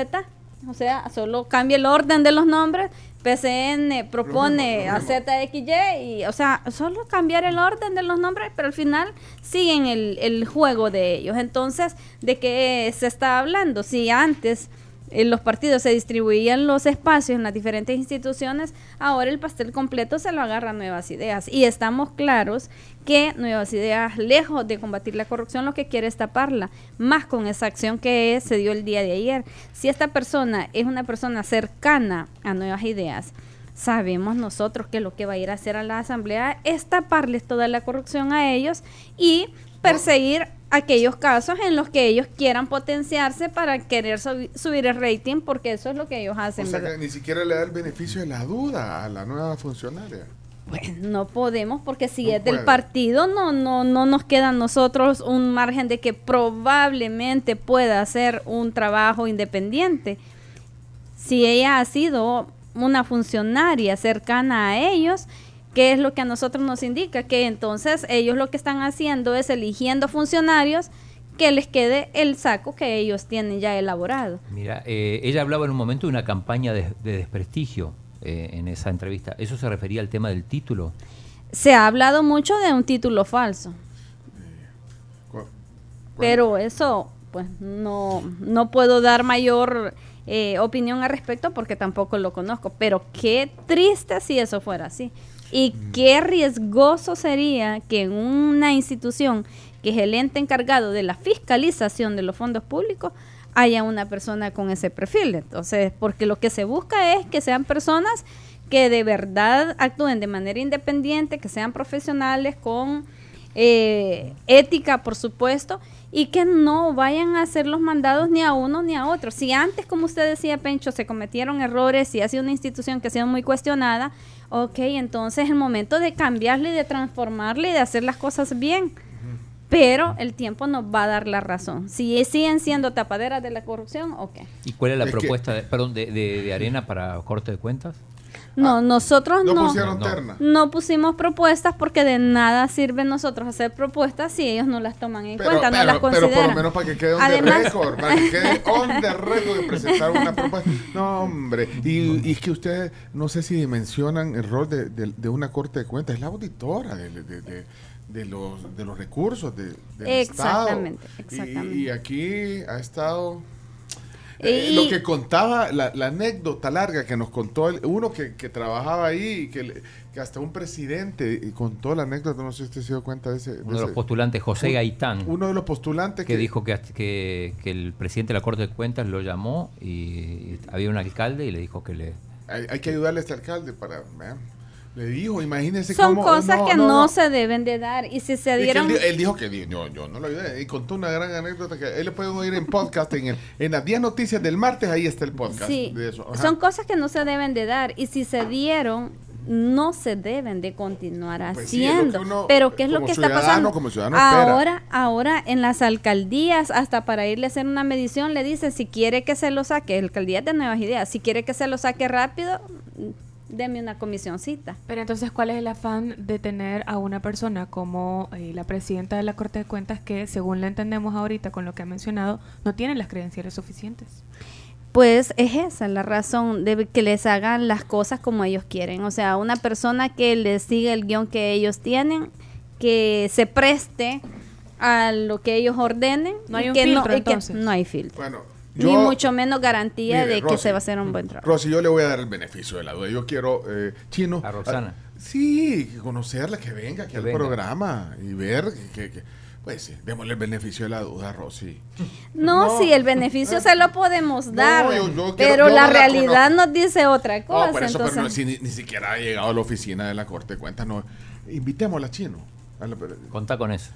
o sea, solo cambia el orden de los nombres, PCN propone a ZXY, y, o sea, solo cambiar el orden de los nombres, pero al final siguen el, el juego de ellos. Entonces, ¿de qué se está hablando? Si antes en los partidos se distribuían los espacios en las diferentes instituciones, ahora el pastel completo se lo agarra Nuevas Ideas. Y estamos claros que Nuevas Ideas, lejos de combatir la corrupción, lo que quiere es taparla, más con esa acción que se dio el día de ayer. Si esta persona es una persona cercana a Nuevas Ideas, sabemos nosotros que lo que va a ir a hacer a la Asamblea es taparles toda la corrupción a ellos y perseguir aquellos casos en los que ellos quieran potenciarse para querer subir el rating, porque eso es lo que ellos hacen.
O sea, que ni siquiera le da el beneficio de la duda a la nueva funcionaria.
Pues no podemos, porque si es del partido, no, no, no nos queda a nosotros un margen de que probablemente pueda hacer un trabajo independiente. Si ella ha sido una funcionaria cercana a ellos, ¿Qué es lo que a nosotros nos indica? Que entonces ellos lo que están haciendo es eligiendo funcionarios que les quede el saco que ellos tienen ya elaborado.
Mira, eh, ella hablaba en un momento de una campaña de, desprestigio. eh, en esa entrevista. ¿Eso se refería al tema del título?
Se ha hablado mucho de un título falso. Pero eso, pues no, no puedo dar mayor eh, opinión al respecto porque tampoco lo conozco. Pero qué triste si eso fuera así. Y mm. qué riesgoso sería que en una institución que es el ente encargado de la fiscalización de los fondos públicos haya una persona con ese perfil. Entonces, porque lo que se busca es que sean personas que de verdad actúen de manera independiente, que sean profesionales con eh, ética, por supuesto, y que no vayan a hacer los mandados ni a uno ni a otro. Si antes, como usted decía, Pencho, se cometieron errores y ha sido una institución que ha sido muy cuestionada, ok, entonces es el momento de cambiarle, de transformarle y de hacer las cosas bien pero el tiempo nos va a dar la razón. Si siguen siendo tapaderas de la corrupción, ok.
¿Y cuál es la propuesta de, perdón, de, de, Arena para corte de cuentas?
No, ah, nosotros no, no, no, pusimos propuestas porque de nada sirve nosotros hacer propuestas si ellos no las toman en cuenta, no las consideran. Pero
por lo menos para que quede on Además, the record, para que quede on the record de presentar una propuesta. No, hombre, y, y, es que ustedes, no sé si dimensionan el rol de, de, una corte de cuentas, es la auditora de, de de los, de los recursos de, del
exactamente,
Estado.
Exactamente.
Y, aquí ha estado... Eh, lo que contaba, la, anécdota larga que nos contó uno que, trabajaba ahí, que, que hasta un presidente contó la anécdota, no sé si usted se dio cuenta de ese...
Uno de, los postulantes, José Gaitán.
Uno de los postulantes
que, dijo que, que, el presidente de la Corte de Cuentas lo llamó y, había un alcalde y le dijo que le...
Hay, que ayudarle a este alcalde para... Le dijo, imagínese
Son cosas que no, se deben de dar. Y si se dieron.
Él, dijo que yo, yo no lo ayudé. Y contó una gran anécdota que él le pueden oír en podcast. en, en las 10 noticias del martes, ahí está el podcast.
Sí. Son cosas que no se deben de dar. Y si se dieron, no se deben de continuar pues haciendo. Pero ¿qué es lo que está pasando? ahora, ahora en las alcaldías, hasta para irle a hacer una medición, le dice si quiere que se lo saque, el alcaldía de Nuevas Ideas, si quiere que se lo saque rápido, deme una comisioncita.
Pero entonces, ¿cuál es el afán de tener a una persona como eh, la presidenta de la Corte de Cuentas que, según le entendemos ahorita con lo que ha mencionado, no tiene las credenciales suficientes?
Pues es esa la razón de que les hagan las cosas como ellos quieren. O sea, una persona que les siga el guion que ellos tienen, que se preste a lo que ellos ordenen.
No hay un filtro,
entonces. no hay filtro. Bueno, ni mucho menos garantía de que se va a hacer un buen trabajo.
Rosy, yo le voy a dar el beneficio de la duda. Yo quiero, eh, Chino.
A Roxana.
sí, conocerla, que venga aquí al programa y ver que, pues sí, démosle el beneficio de la duda, Rosy.
No, sí, el beneficio se lo podemos dar, pero la realidad nos dice otra cosa.
No, por eso, pero ni, siquiera ha llegado a la oficina de la Corte de Cuentas. No. Invitémosla, Chino.
Conta con eso.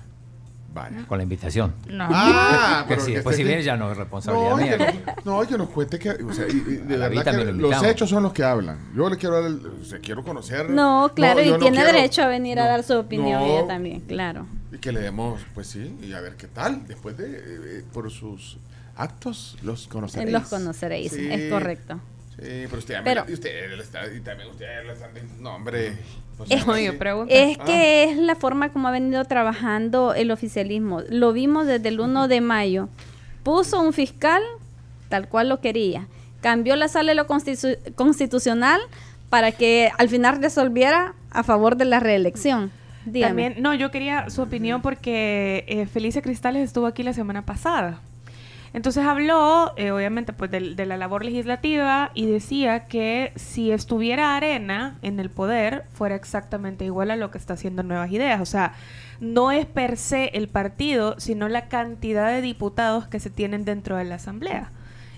Con la invitación.
No.
Ah,
pero sí, después si viene ya no es responsabilidad mía.
No, que nos cuente que, o sea, de verdad que los hechos son los que hablan. Yo le quiero dar, o sea, quiero conocer.
No, claro, y tiene derecho a venir a dar su opinión ella también, claro.
Y que le demos, pues sí, y a ver qué tal, después de, eh, por sus actos los conoceréis.
Los conoceréis, es correcto.
Sí, pero usted, pero, usted, está, y también usted, no, hombre
es, es que es la forma como ha venido trabajando el oficialismo. Lo vimos desde el 1 de mayo. Puso un fiscal tal cual lo quería. Cambió la sala de lo constitucional para que al final resolviera a favor de la reelección.
También, no, yo quería su opinión porque eh, Felicia Cristales estuvo aquí la semana pasada. Entonces habló, eh, obviamente, pues de, la labor legislativa y decía que si estuviera Arena en el poder, fuera exactamente igual a lo que está haciendo Nuevas Ideas. O sea, no es per se el partido, sino la cantidad de diputados que se tienen dentro de la Asamblea.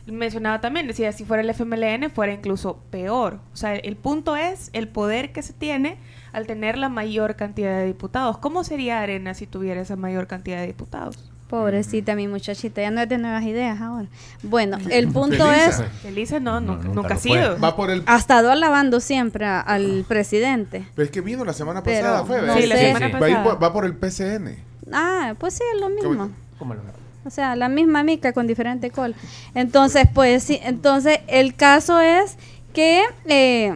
Mencionaba también, decía, si fuera el FMLN, fuera incluso peor. O sea, el punto es el poder que se tiene al tener la mayor cantidad de diputados. ¿Cómo sería Arena si tuviera esa mayor cantidad de diputados?
Pobrecita mi muchachita, ya no es de nuevas ideas ahora. Bueno, el punto es...
Felice no, nunca, ha sido.
Va por el...
Ha estado alabando siempre al presidente.
Pero es que vino la semana pasada, fue,
sí, la semana
pasada. Va, va, por el PCN.
Ah, pues sí, es lo mismo. ¿Cómo, lo O sea, la misma mica con diferente col. Entonces, pues sí, entonces el caso es que eh,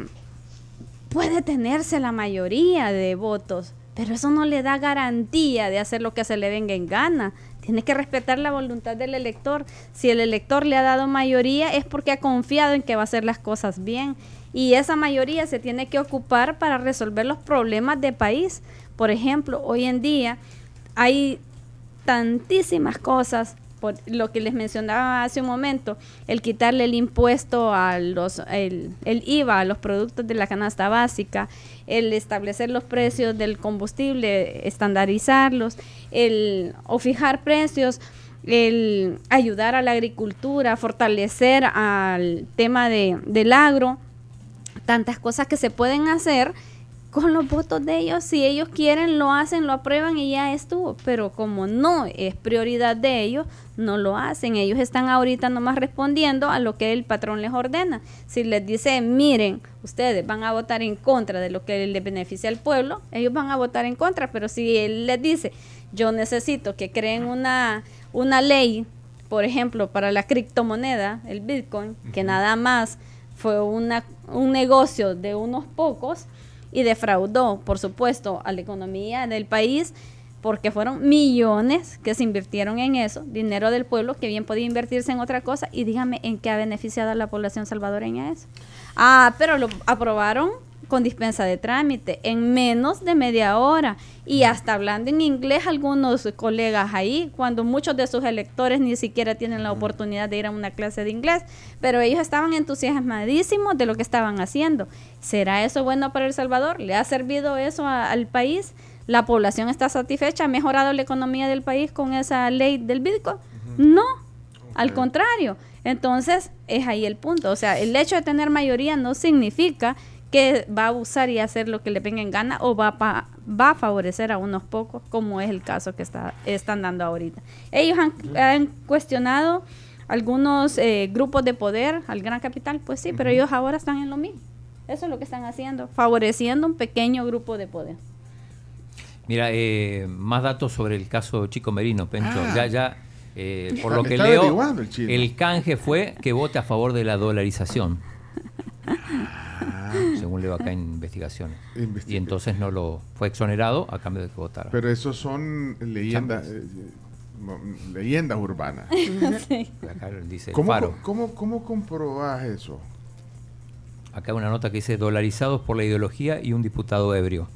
puede tenerse la mayoría de votos, pero eso no le da garantía de hacer lo que se le venga en gana tiene que respetar la voluntad del elector. Si el elector le ha dado mayoría es porque ha confiado en que va a hacer las cosas bien. Y esa mayoría se tiene que ocupar para resolver los problemas de país. Por ejemplo, hoy en día hay tantísimas cosas por lo que les mencionaba hace un momento, el quitarle el impuesto a los, el, el, IVA a los productos de la canasta básica, el establecer los precios del combustible, estandarizarlos, el, o fijar precios, el ayudar a la agricultura, fortalecer al tema de, del agro, tantas cosas que se pueden hacer con los votos de ellos, si ellos quieren, lo hacen, lo aprueban y ya estuvo. Pero como no es prioridad de ellos, no lo hacen. Ellos están ahorita nomás respondiendo a lo que el patrón les ordena. Si les dice, miren, ustedes van a votar en contra de lo que les beneficia al pueblo, ellos van a votar en contra. Pero si él les dice, yo necesito que creen una, una ley, por ejemplo, para la criptomoneda, el Bitcoin, que nada más fue una, un negocio de unos pocos, y defraudó, por supuesto, a la economía del país porque fueron millones que se invirtieron en eso, dinero del pueblo que bien podía invertirse en otra cosa y dígame en qué ha beneficiado a la población salvadoreña eso. Ah, pero lo aprobaron con dispensa de trámite en menos de media hora. Y hasta hablando en inglés algunos colegas ahí cuando muchos de sus electores ni siquiera tienen la oportunidad de ir a una clase de inglés. Pero ellos estaban entusiasmadísimos de lo que estaban haciendo. ¿será eso bueno para El Salvador? ¿le ha servido eso al país? ¿la población está satisfecha? ¿ha mejorado la economía del país con esa ley del Bitcoin? no, al contrario. Entonces es ahí el punto. O sea el hecho de tener mayoría no significa que va a abusar y hacer lo que le venga en gana o va, va a favorecer a unos pocos, como es el caso que está, están dando ahorita. Ellos han, cuestionado algunos eh, grupos de poder al gran capital, pues sí, pero ellos ahora están en lo mismo. Eso es lo que están haciendo, favoreciendo un pequeño grupo de poder.
Mira, eh, más datos sobre el caso Chico Merino, Pencho. Ah. Ya, ya, eh, por lo que leo, el canje fue que vote a favor de la dolarización. Según leo acá en investigaciones. y entonces no lo fue exonerado a cambio de que votara.
Pero eso son leyendas eh, leyendas urbanas.
dice
¿Cómo, Faro. ¿cómo, ¿Cómo comprobás eso?
Acá hay una nota que dice dolarizados por la ideología y un diputado ebrio.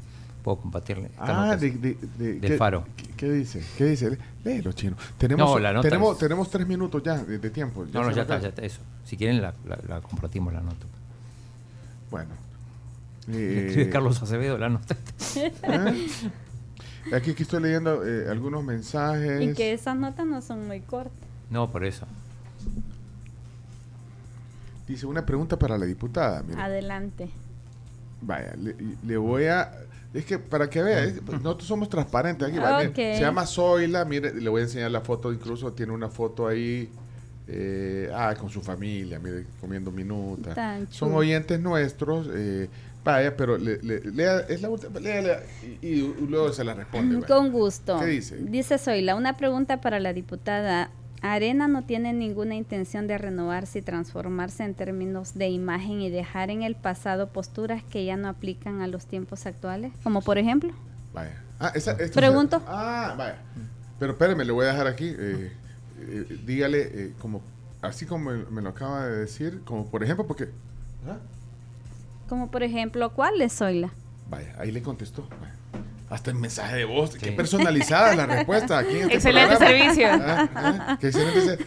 Puedo compartirle.
Ah, de,
de, Faro.
¿qué, dice? ¿Qué dice? Léelo, chino. Tenemos, tenemos, tenemos tres minutos ya de, tiempo.
no, no, ya está, ya está, eso. Si quieren la, la compartimos la nota.
Bueno.
Eh, Carlos Acevedo la nota.
¿Eh? Aquí, estoy leyendo eh, algunos mensajes.
Y que esas notas no son muy cortas.
No, por eso.
Dice una pregunta para la diputada.
Adelante.
Vaya, le, voy a... Es que para que vea, nosotros somos transparentes aquí. Se llama Zoila, mire, le voy a enseñar la foto, incluso tiene una foto ahí eh, ah, con su familia, mire, comiendo minutas. Son oyentes nuestros. Eh, vaya, pero lea, es la lea, y, luego se la responde.
Con gusto.
¿Qué dice?
Dice Zoila, una pregunta para la diputada. Arena no tiene ninguna intención de renovarse y transformarse en términos de imagen y dejar en el pasado posturas que ya no aplican a los tiempos actuales, como por ejemplo.
Vaya. Ah, esa,
Pregunto.
ah, vaya. Pero espéreme, le voy a dejar aquí. Eh, eh, dígale, eh, como así como me, lo acaba de decir, como por ejemplo, porque...
¿ah? Como por ejemplo, ¿cuál es Zoila?
Vaya, ahí le contestó. Hasta el mensaje de voz. Qué personalizada la respuesta aquí
en este Excelente servicio.
¿Ah? ¿Ah? Qué excelente.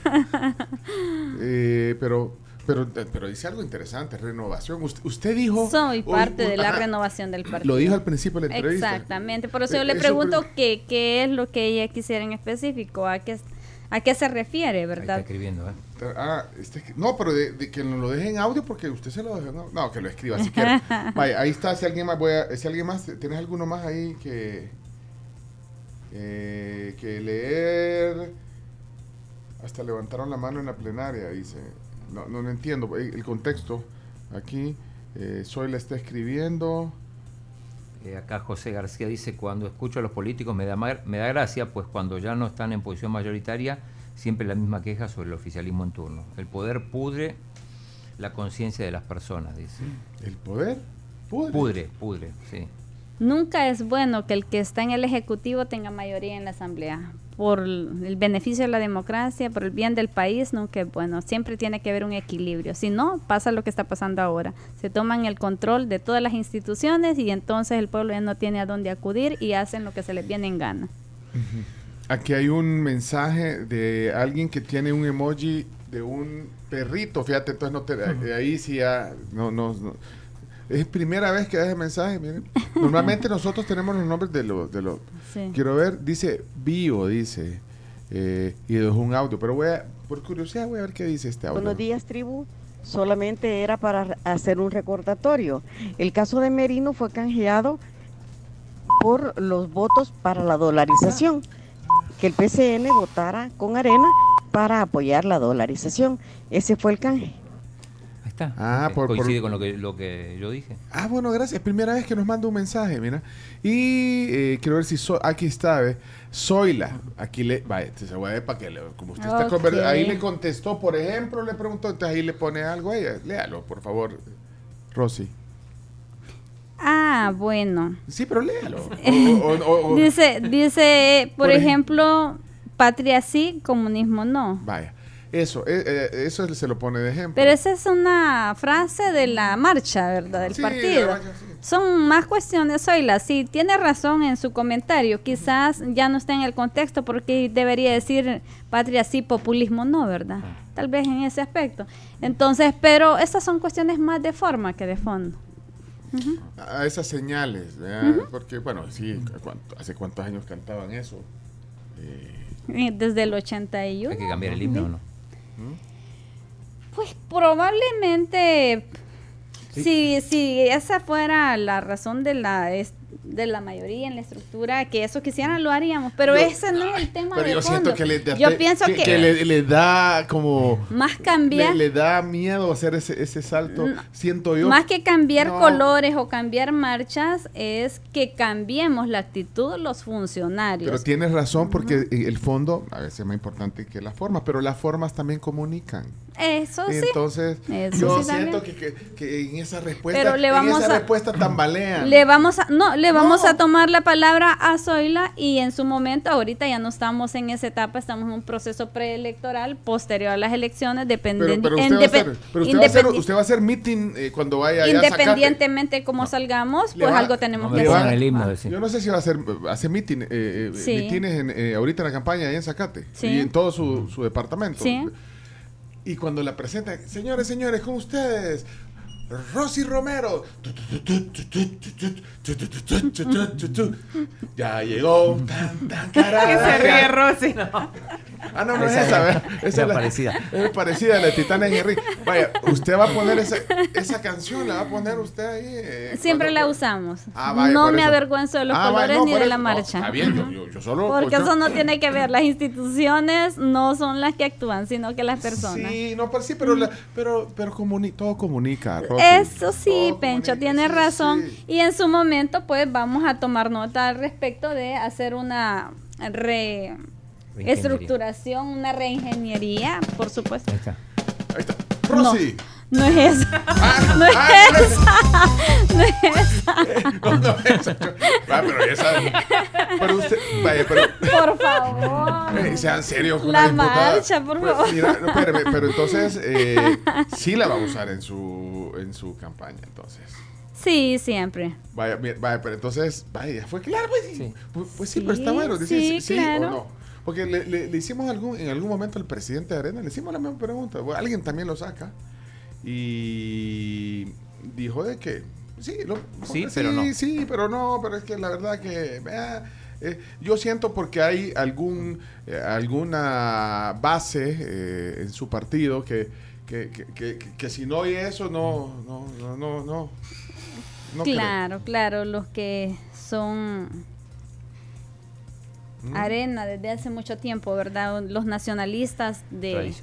Eh, pero, pero, pero dice algo interesante, renovación. Usted, dijo...
Soy parte de la renovación del partido.
Lo dijo al principio de la entrevista.
Exactamente. Por eso yo le pregunto qué, qué es lo que ella quisiera en específico. ¿A qué, ¿A qué se refiere, verdad?
está escribiendo, ¿eh?
Ah, este, no, pero de, que nos lo deje en audio porque usted se lo deja. No, no que lo escriba si quiere. Vaya, ahí está. Si alguien más, voy a, si alguien más, ¿tienes alguno más ahí que, eh, que leer? Hasta levantaron la mano en la plenaria, dice. No, no, entiendo el contexto. Aquí, eh, Soy le está escribiendo.
Eh, acá José García dice, cuando escucho a los políticos me da, me da gracia, pues cuando ya no están en posición mayoritaria, siempre la misma queja sobre el oficialismo en turno. El poder pudre la conciencia de las personas, dice.
¿El poder?
Pudre. Pudre, pudre, sí.
nunca es bueno que el que está en el Ejecutivo tenga mayoría en la Asamblea. Por el beneficio de la democracia, por el bien del país, nunca es bueno. Siempre tiene que haber un equilibrio. Si no, pasa lo que está pasando ahora. Se toman el control de todas las instituciones y entonces el pueblo ya no tiene a dónde acudir y hacen lo que se les viene en gana.
Aquí hay un mensaje de alguien que tiene un emoji de un perrito, fíjate, entonces no te, ahí sí ya, no, no, no es primera vez que da ese mensaje, miren. Normalmente nosotros tenemos los nombres de los... De lo, Quiero ver, dice vivo, dice. Eh, y es un audio, pero voy a, por curiosidad voy a ver qué dice este audio.
Buenos días, tribu. Solamente era para hacer un recordatorio. El caso de Merino fue canjeado por los votos para la dolarización. Que el PCN votara con arena para apoyar la dolarización. Ese fue el canje.
Ah, por, coincide con lo que, lo que yo dije.
Ah, bueno, gracias. Primera vez que nos manda un mensaje, mira. Y eh, quiero ver si aquí está, ¿ve? Zoila. Aquí le. Vaya, se voy para que le, como usted está Ahí le contestó, por ejemplo, le preguntó, entonces ahí le pone algo a ella. Léalo, por favor, Rosy.
Ah, bueno.
Sí, pero léalo.
dice, dice, por, ejemplo, patria sí, comunismo no.
Vaya. Eso, eh, eh, eso se lo pone de ejemplo.
Pero esa es una frase de la marcha, ¿verdad? Del partido. Son más cuestiones, Zoila. Si tiene razón en su comentario, quizás ya no está en el contexto porque debería decir patria sí, populismo no, ¿verdad? Tal vez en ese aspecto. Entonces, pero estas son cuestiones más de forma que de fondo.
A esas señales, porque bueno, sí, ¿hace cuántos años cantaban eso?
Eh, Desde el 81.
Hay que cambiar el himno, ¿no?
Pues probablemente, si, si esa fuera la razón de la de la mayoría en la estructura, que eso quisieran lo haríamos, pero ese no es el tema
pero
de
yo
fondo.
Siento que le,
yo pienso que,
le, da como
más cambiar
le, da miedo hacer ese, ese salto, siento yo.
Más que cambiar colores o cambiar marchas es que cambiemos la actitud de los funcionarios.
Pero tienes razón porque el fondo a veces es más importante que la forma, pero las formas también comunican.
Eso sí.
Entonces, yo siento que, que, en esa respuesta,
le vamos
en esa
a,
respuesta tambalean.
Le vamos a, no, le vamos a tomar la palabra a Zoila y en su momento, ahorita ya no estamos en esa etapa, estamos en un proceso preelectoral posterior a las elecciones, dependiendo.
Pero, usted, va a hacer, meeting eh, cuando vaya
Independientemente de cómo salgamos, pues algo tenemos que
hacer. yo no sé si va a hacer, hacer meeting, eh, eh ahorita en la campaña allá en Zacate y en todo su, su departamento. Sí. Y cuando la presenta, señores, señores, con ustedes, Rosy Romero. Ya llegó. Tan, tan,
Que se ríe Rosy.
Ah, no, no es esa. Esa es la, parecida. Es parecida a la de Titana y Henry. Vaya, usted va a poner esa, esa canción, la va a poner usted ahí.
Eh, Siempre la usamos. Ah, vaya, no me avergüenzo de los ah, colores ni de la marcha.
está bien, yo, yo, solo.
Porque eso no tiene que ver. Las instituciones no son las que actúan, sino que las personas.
Sí, no, pero sí, pero, pero, pero todo comunica.
Eso sí, Pencho, tiene razón. Y en su momento, pues vamos a tomar nota al respecto de hacer una re estructuración, una reingeniería, por supuesto.
Ahí está. Ahí está. Rosy.
No, es esa. Ah, no, es ah, esa. no es esa. No, no es esa.
Ah, pero esa. Pero usted. Vaya, pero.
Por favor.
Eh, sean serios
con la, la marcha, por
pues,
favor.
Mira, no, espérame, pero entonces eh, sí la va a usar en su, en su campaña, entonces.
Sí, siempre.
Vaya, vaya, pero entonces, vaya, fue claro, pues sí. Pues, pues sí, pero está bueno. Dice,
sí,
sí,
claro.
o no. Porque le, le, hicimos algún, en algún momento al presidente de Arena, le hicimos la misma pregunta. alguien también lo saca. Y dijo de que sí, lo,
sí, pero no.
Sí, pero no, pero es que la verdad que eh, yo siento porque hay algún eh, alguna base eh, en su partido que que, que, que, si no hay eso no no no no
no, claro claro los que son arena desde hace mucho tiempo, ¿verdad? Los nacionalistas de,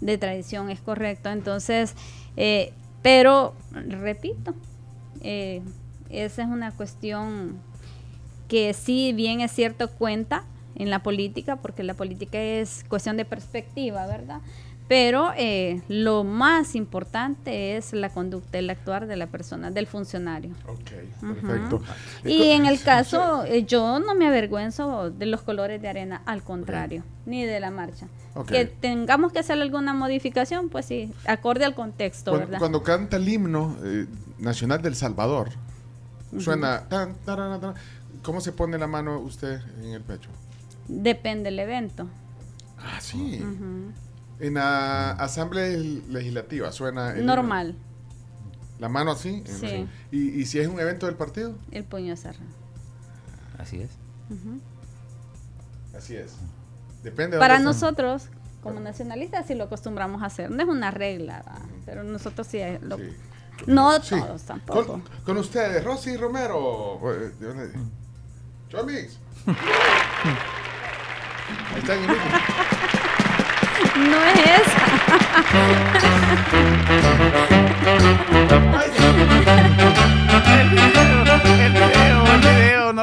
de tradición, es correcto. Entonces, eh, pero, repito, eh, esa es una cuestión que sí bien es cierto cuenta en la política, porque la política es cuestión de perspectiva, ¿verdad? Pero eh, lo más importante es la conducta, el actuar de la persona, del funcionario.
Ok, perfecto.
Y en el caso, eh, yo no me avergüenzo de los colores de arena, al contrario, ni de la marcha. Que tengamos que hacer alguna modificación, pues sí, acorde al contexto,
cuando,
¿verdad?
Cuando canta el himno eh, nacional del Salvador, suena... ¿Cómo se pone la mano usted en el pecho?
Depende del evento.
Ah, sí. En la asamblea legislativa suena...
Normal.
¿La mano así?
Sí.
¿Y, si es un evento del partido?
El puño cerrado.
Así es.
Así es. Depende.
Para nosotros, como nacionalistas, sí lo acostumbramos a hacer. No es una regla, pero nosotros sí, lo, No todos tampoco.
Con, ustedes, Rosy Romero. Chomix. Ahí está en el
no es esa.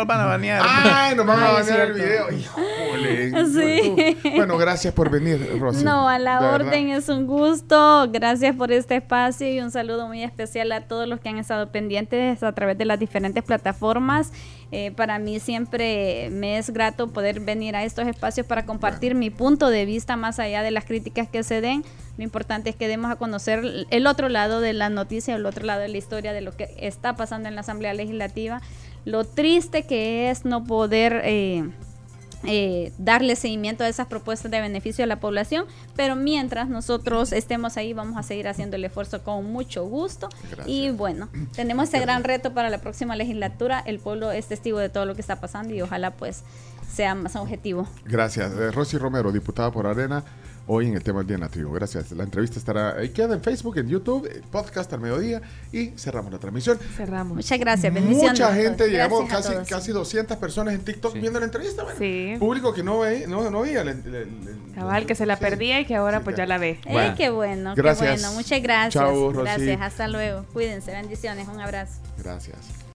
Nos van a banear.
Ay, nos van a banear el video. Híjole.
Sí.
Bueno, gracias por venir, Rosy.
No, a la orden es un gusto. Gracias por este espacio y un saludo muy especial a todos los que han estado pendientes a través de las diferentes plataformas. Eh, para mí siempre me es grato poder venir a estos espacios para compartir mi punto de vista más allá de las críticas que se den. Lo importante es que demos a conocer el otro lado de la noticia, el otro lado de la historia de lo que está pasando en la Asamblea Legislativa. Lo triste que es no poder... Eh, eh, darle seguimiento a esas propuestas de beneficio a la población, pero mientras nosotros estemos ahí vamos a seguir haciendo el esfuerzo con mucho gusto. Y bueno, tenemos ese gran reto para la próxima legislatura, el pueblo es testigo de todo lo que está pasando y ojalá pues sea más objetivo.
Gracias. Eh, Rosy Romero, diputada por Arena hoy en el tema del Día Nativo. Gracias. La entrevista estará, ahí queda en Facebook, en YouTube, podcast al mediodía y cerramos la transmisión.
Cerramos. Muchas gracias, bendiciones.
Mucha gente, llegamos casi, casi 200 personas en TikTok viendo la entrevista. sí. Público que no, ve, no, no veía. El,
Cabal, que se la perdía y que ahora pues ya la ve.
Eh, qué bueno, gracias. qué bueno. Muchas gracias. Chao, Gracias, hasta luego. Cuídense, bendiciones, un abrazo.
Gracias.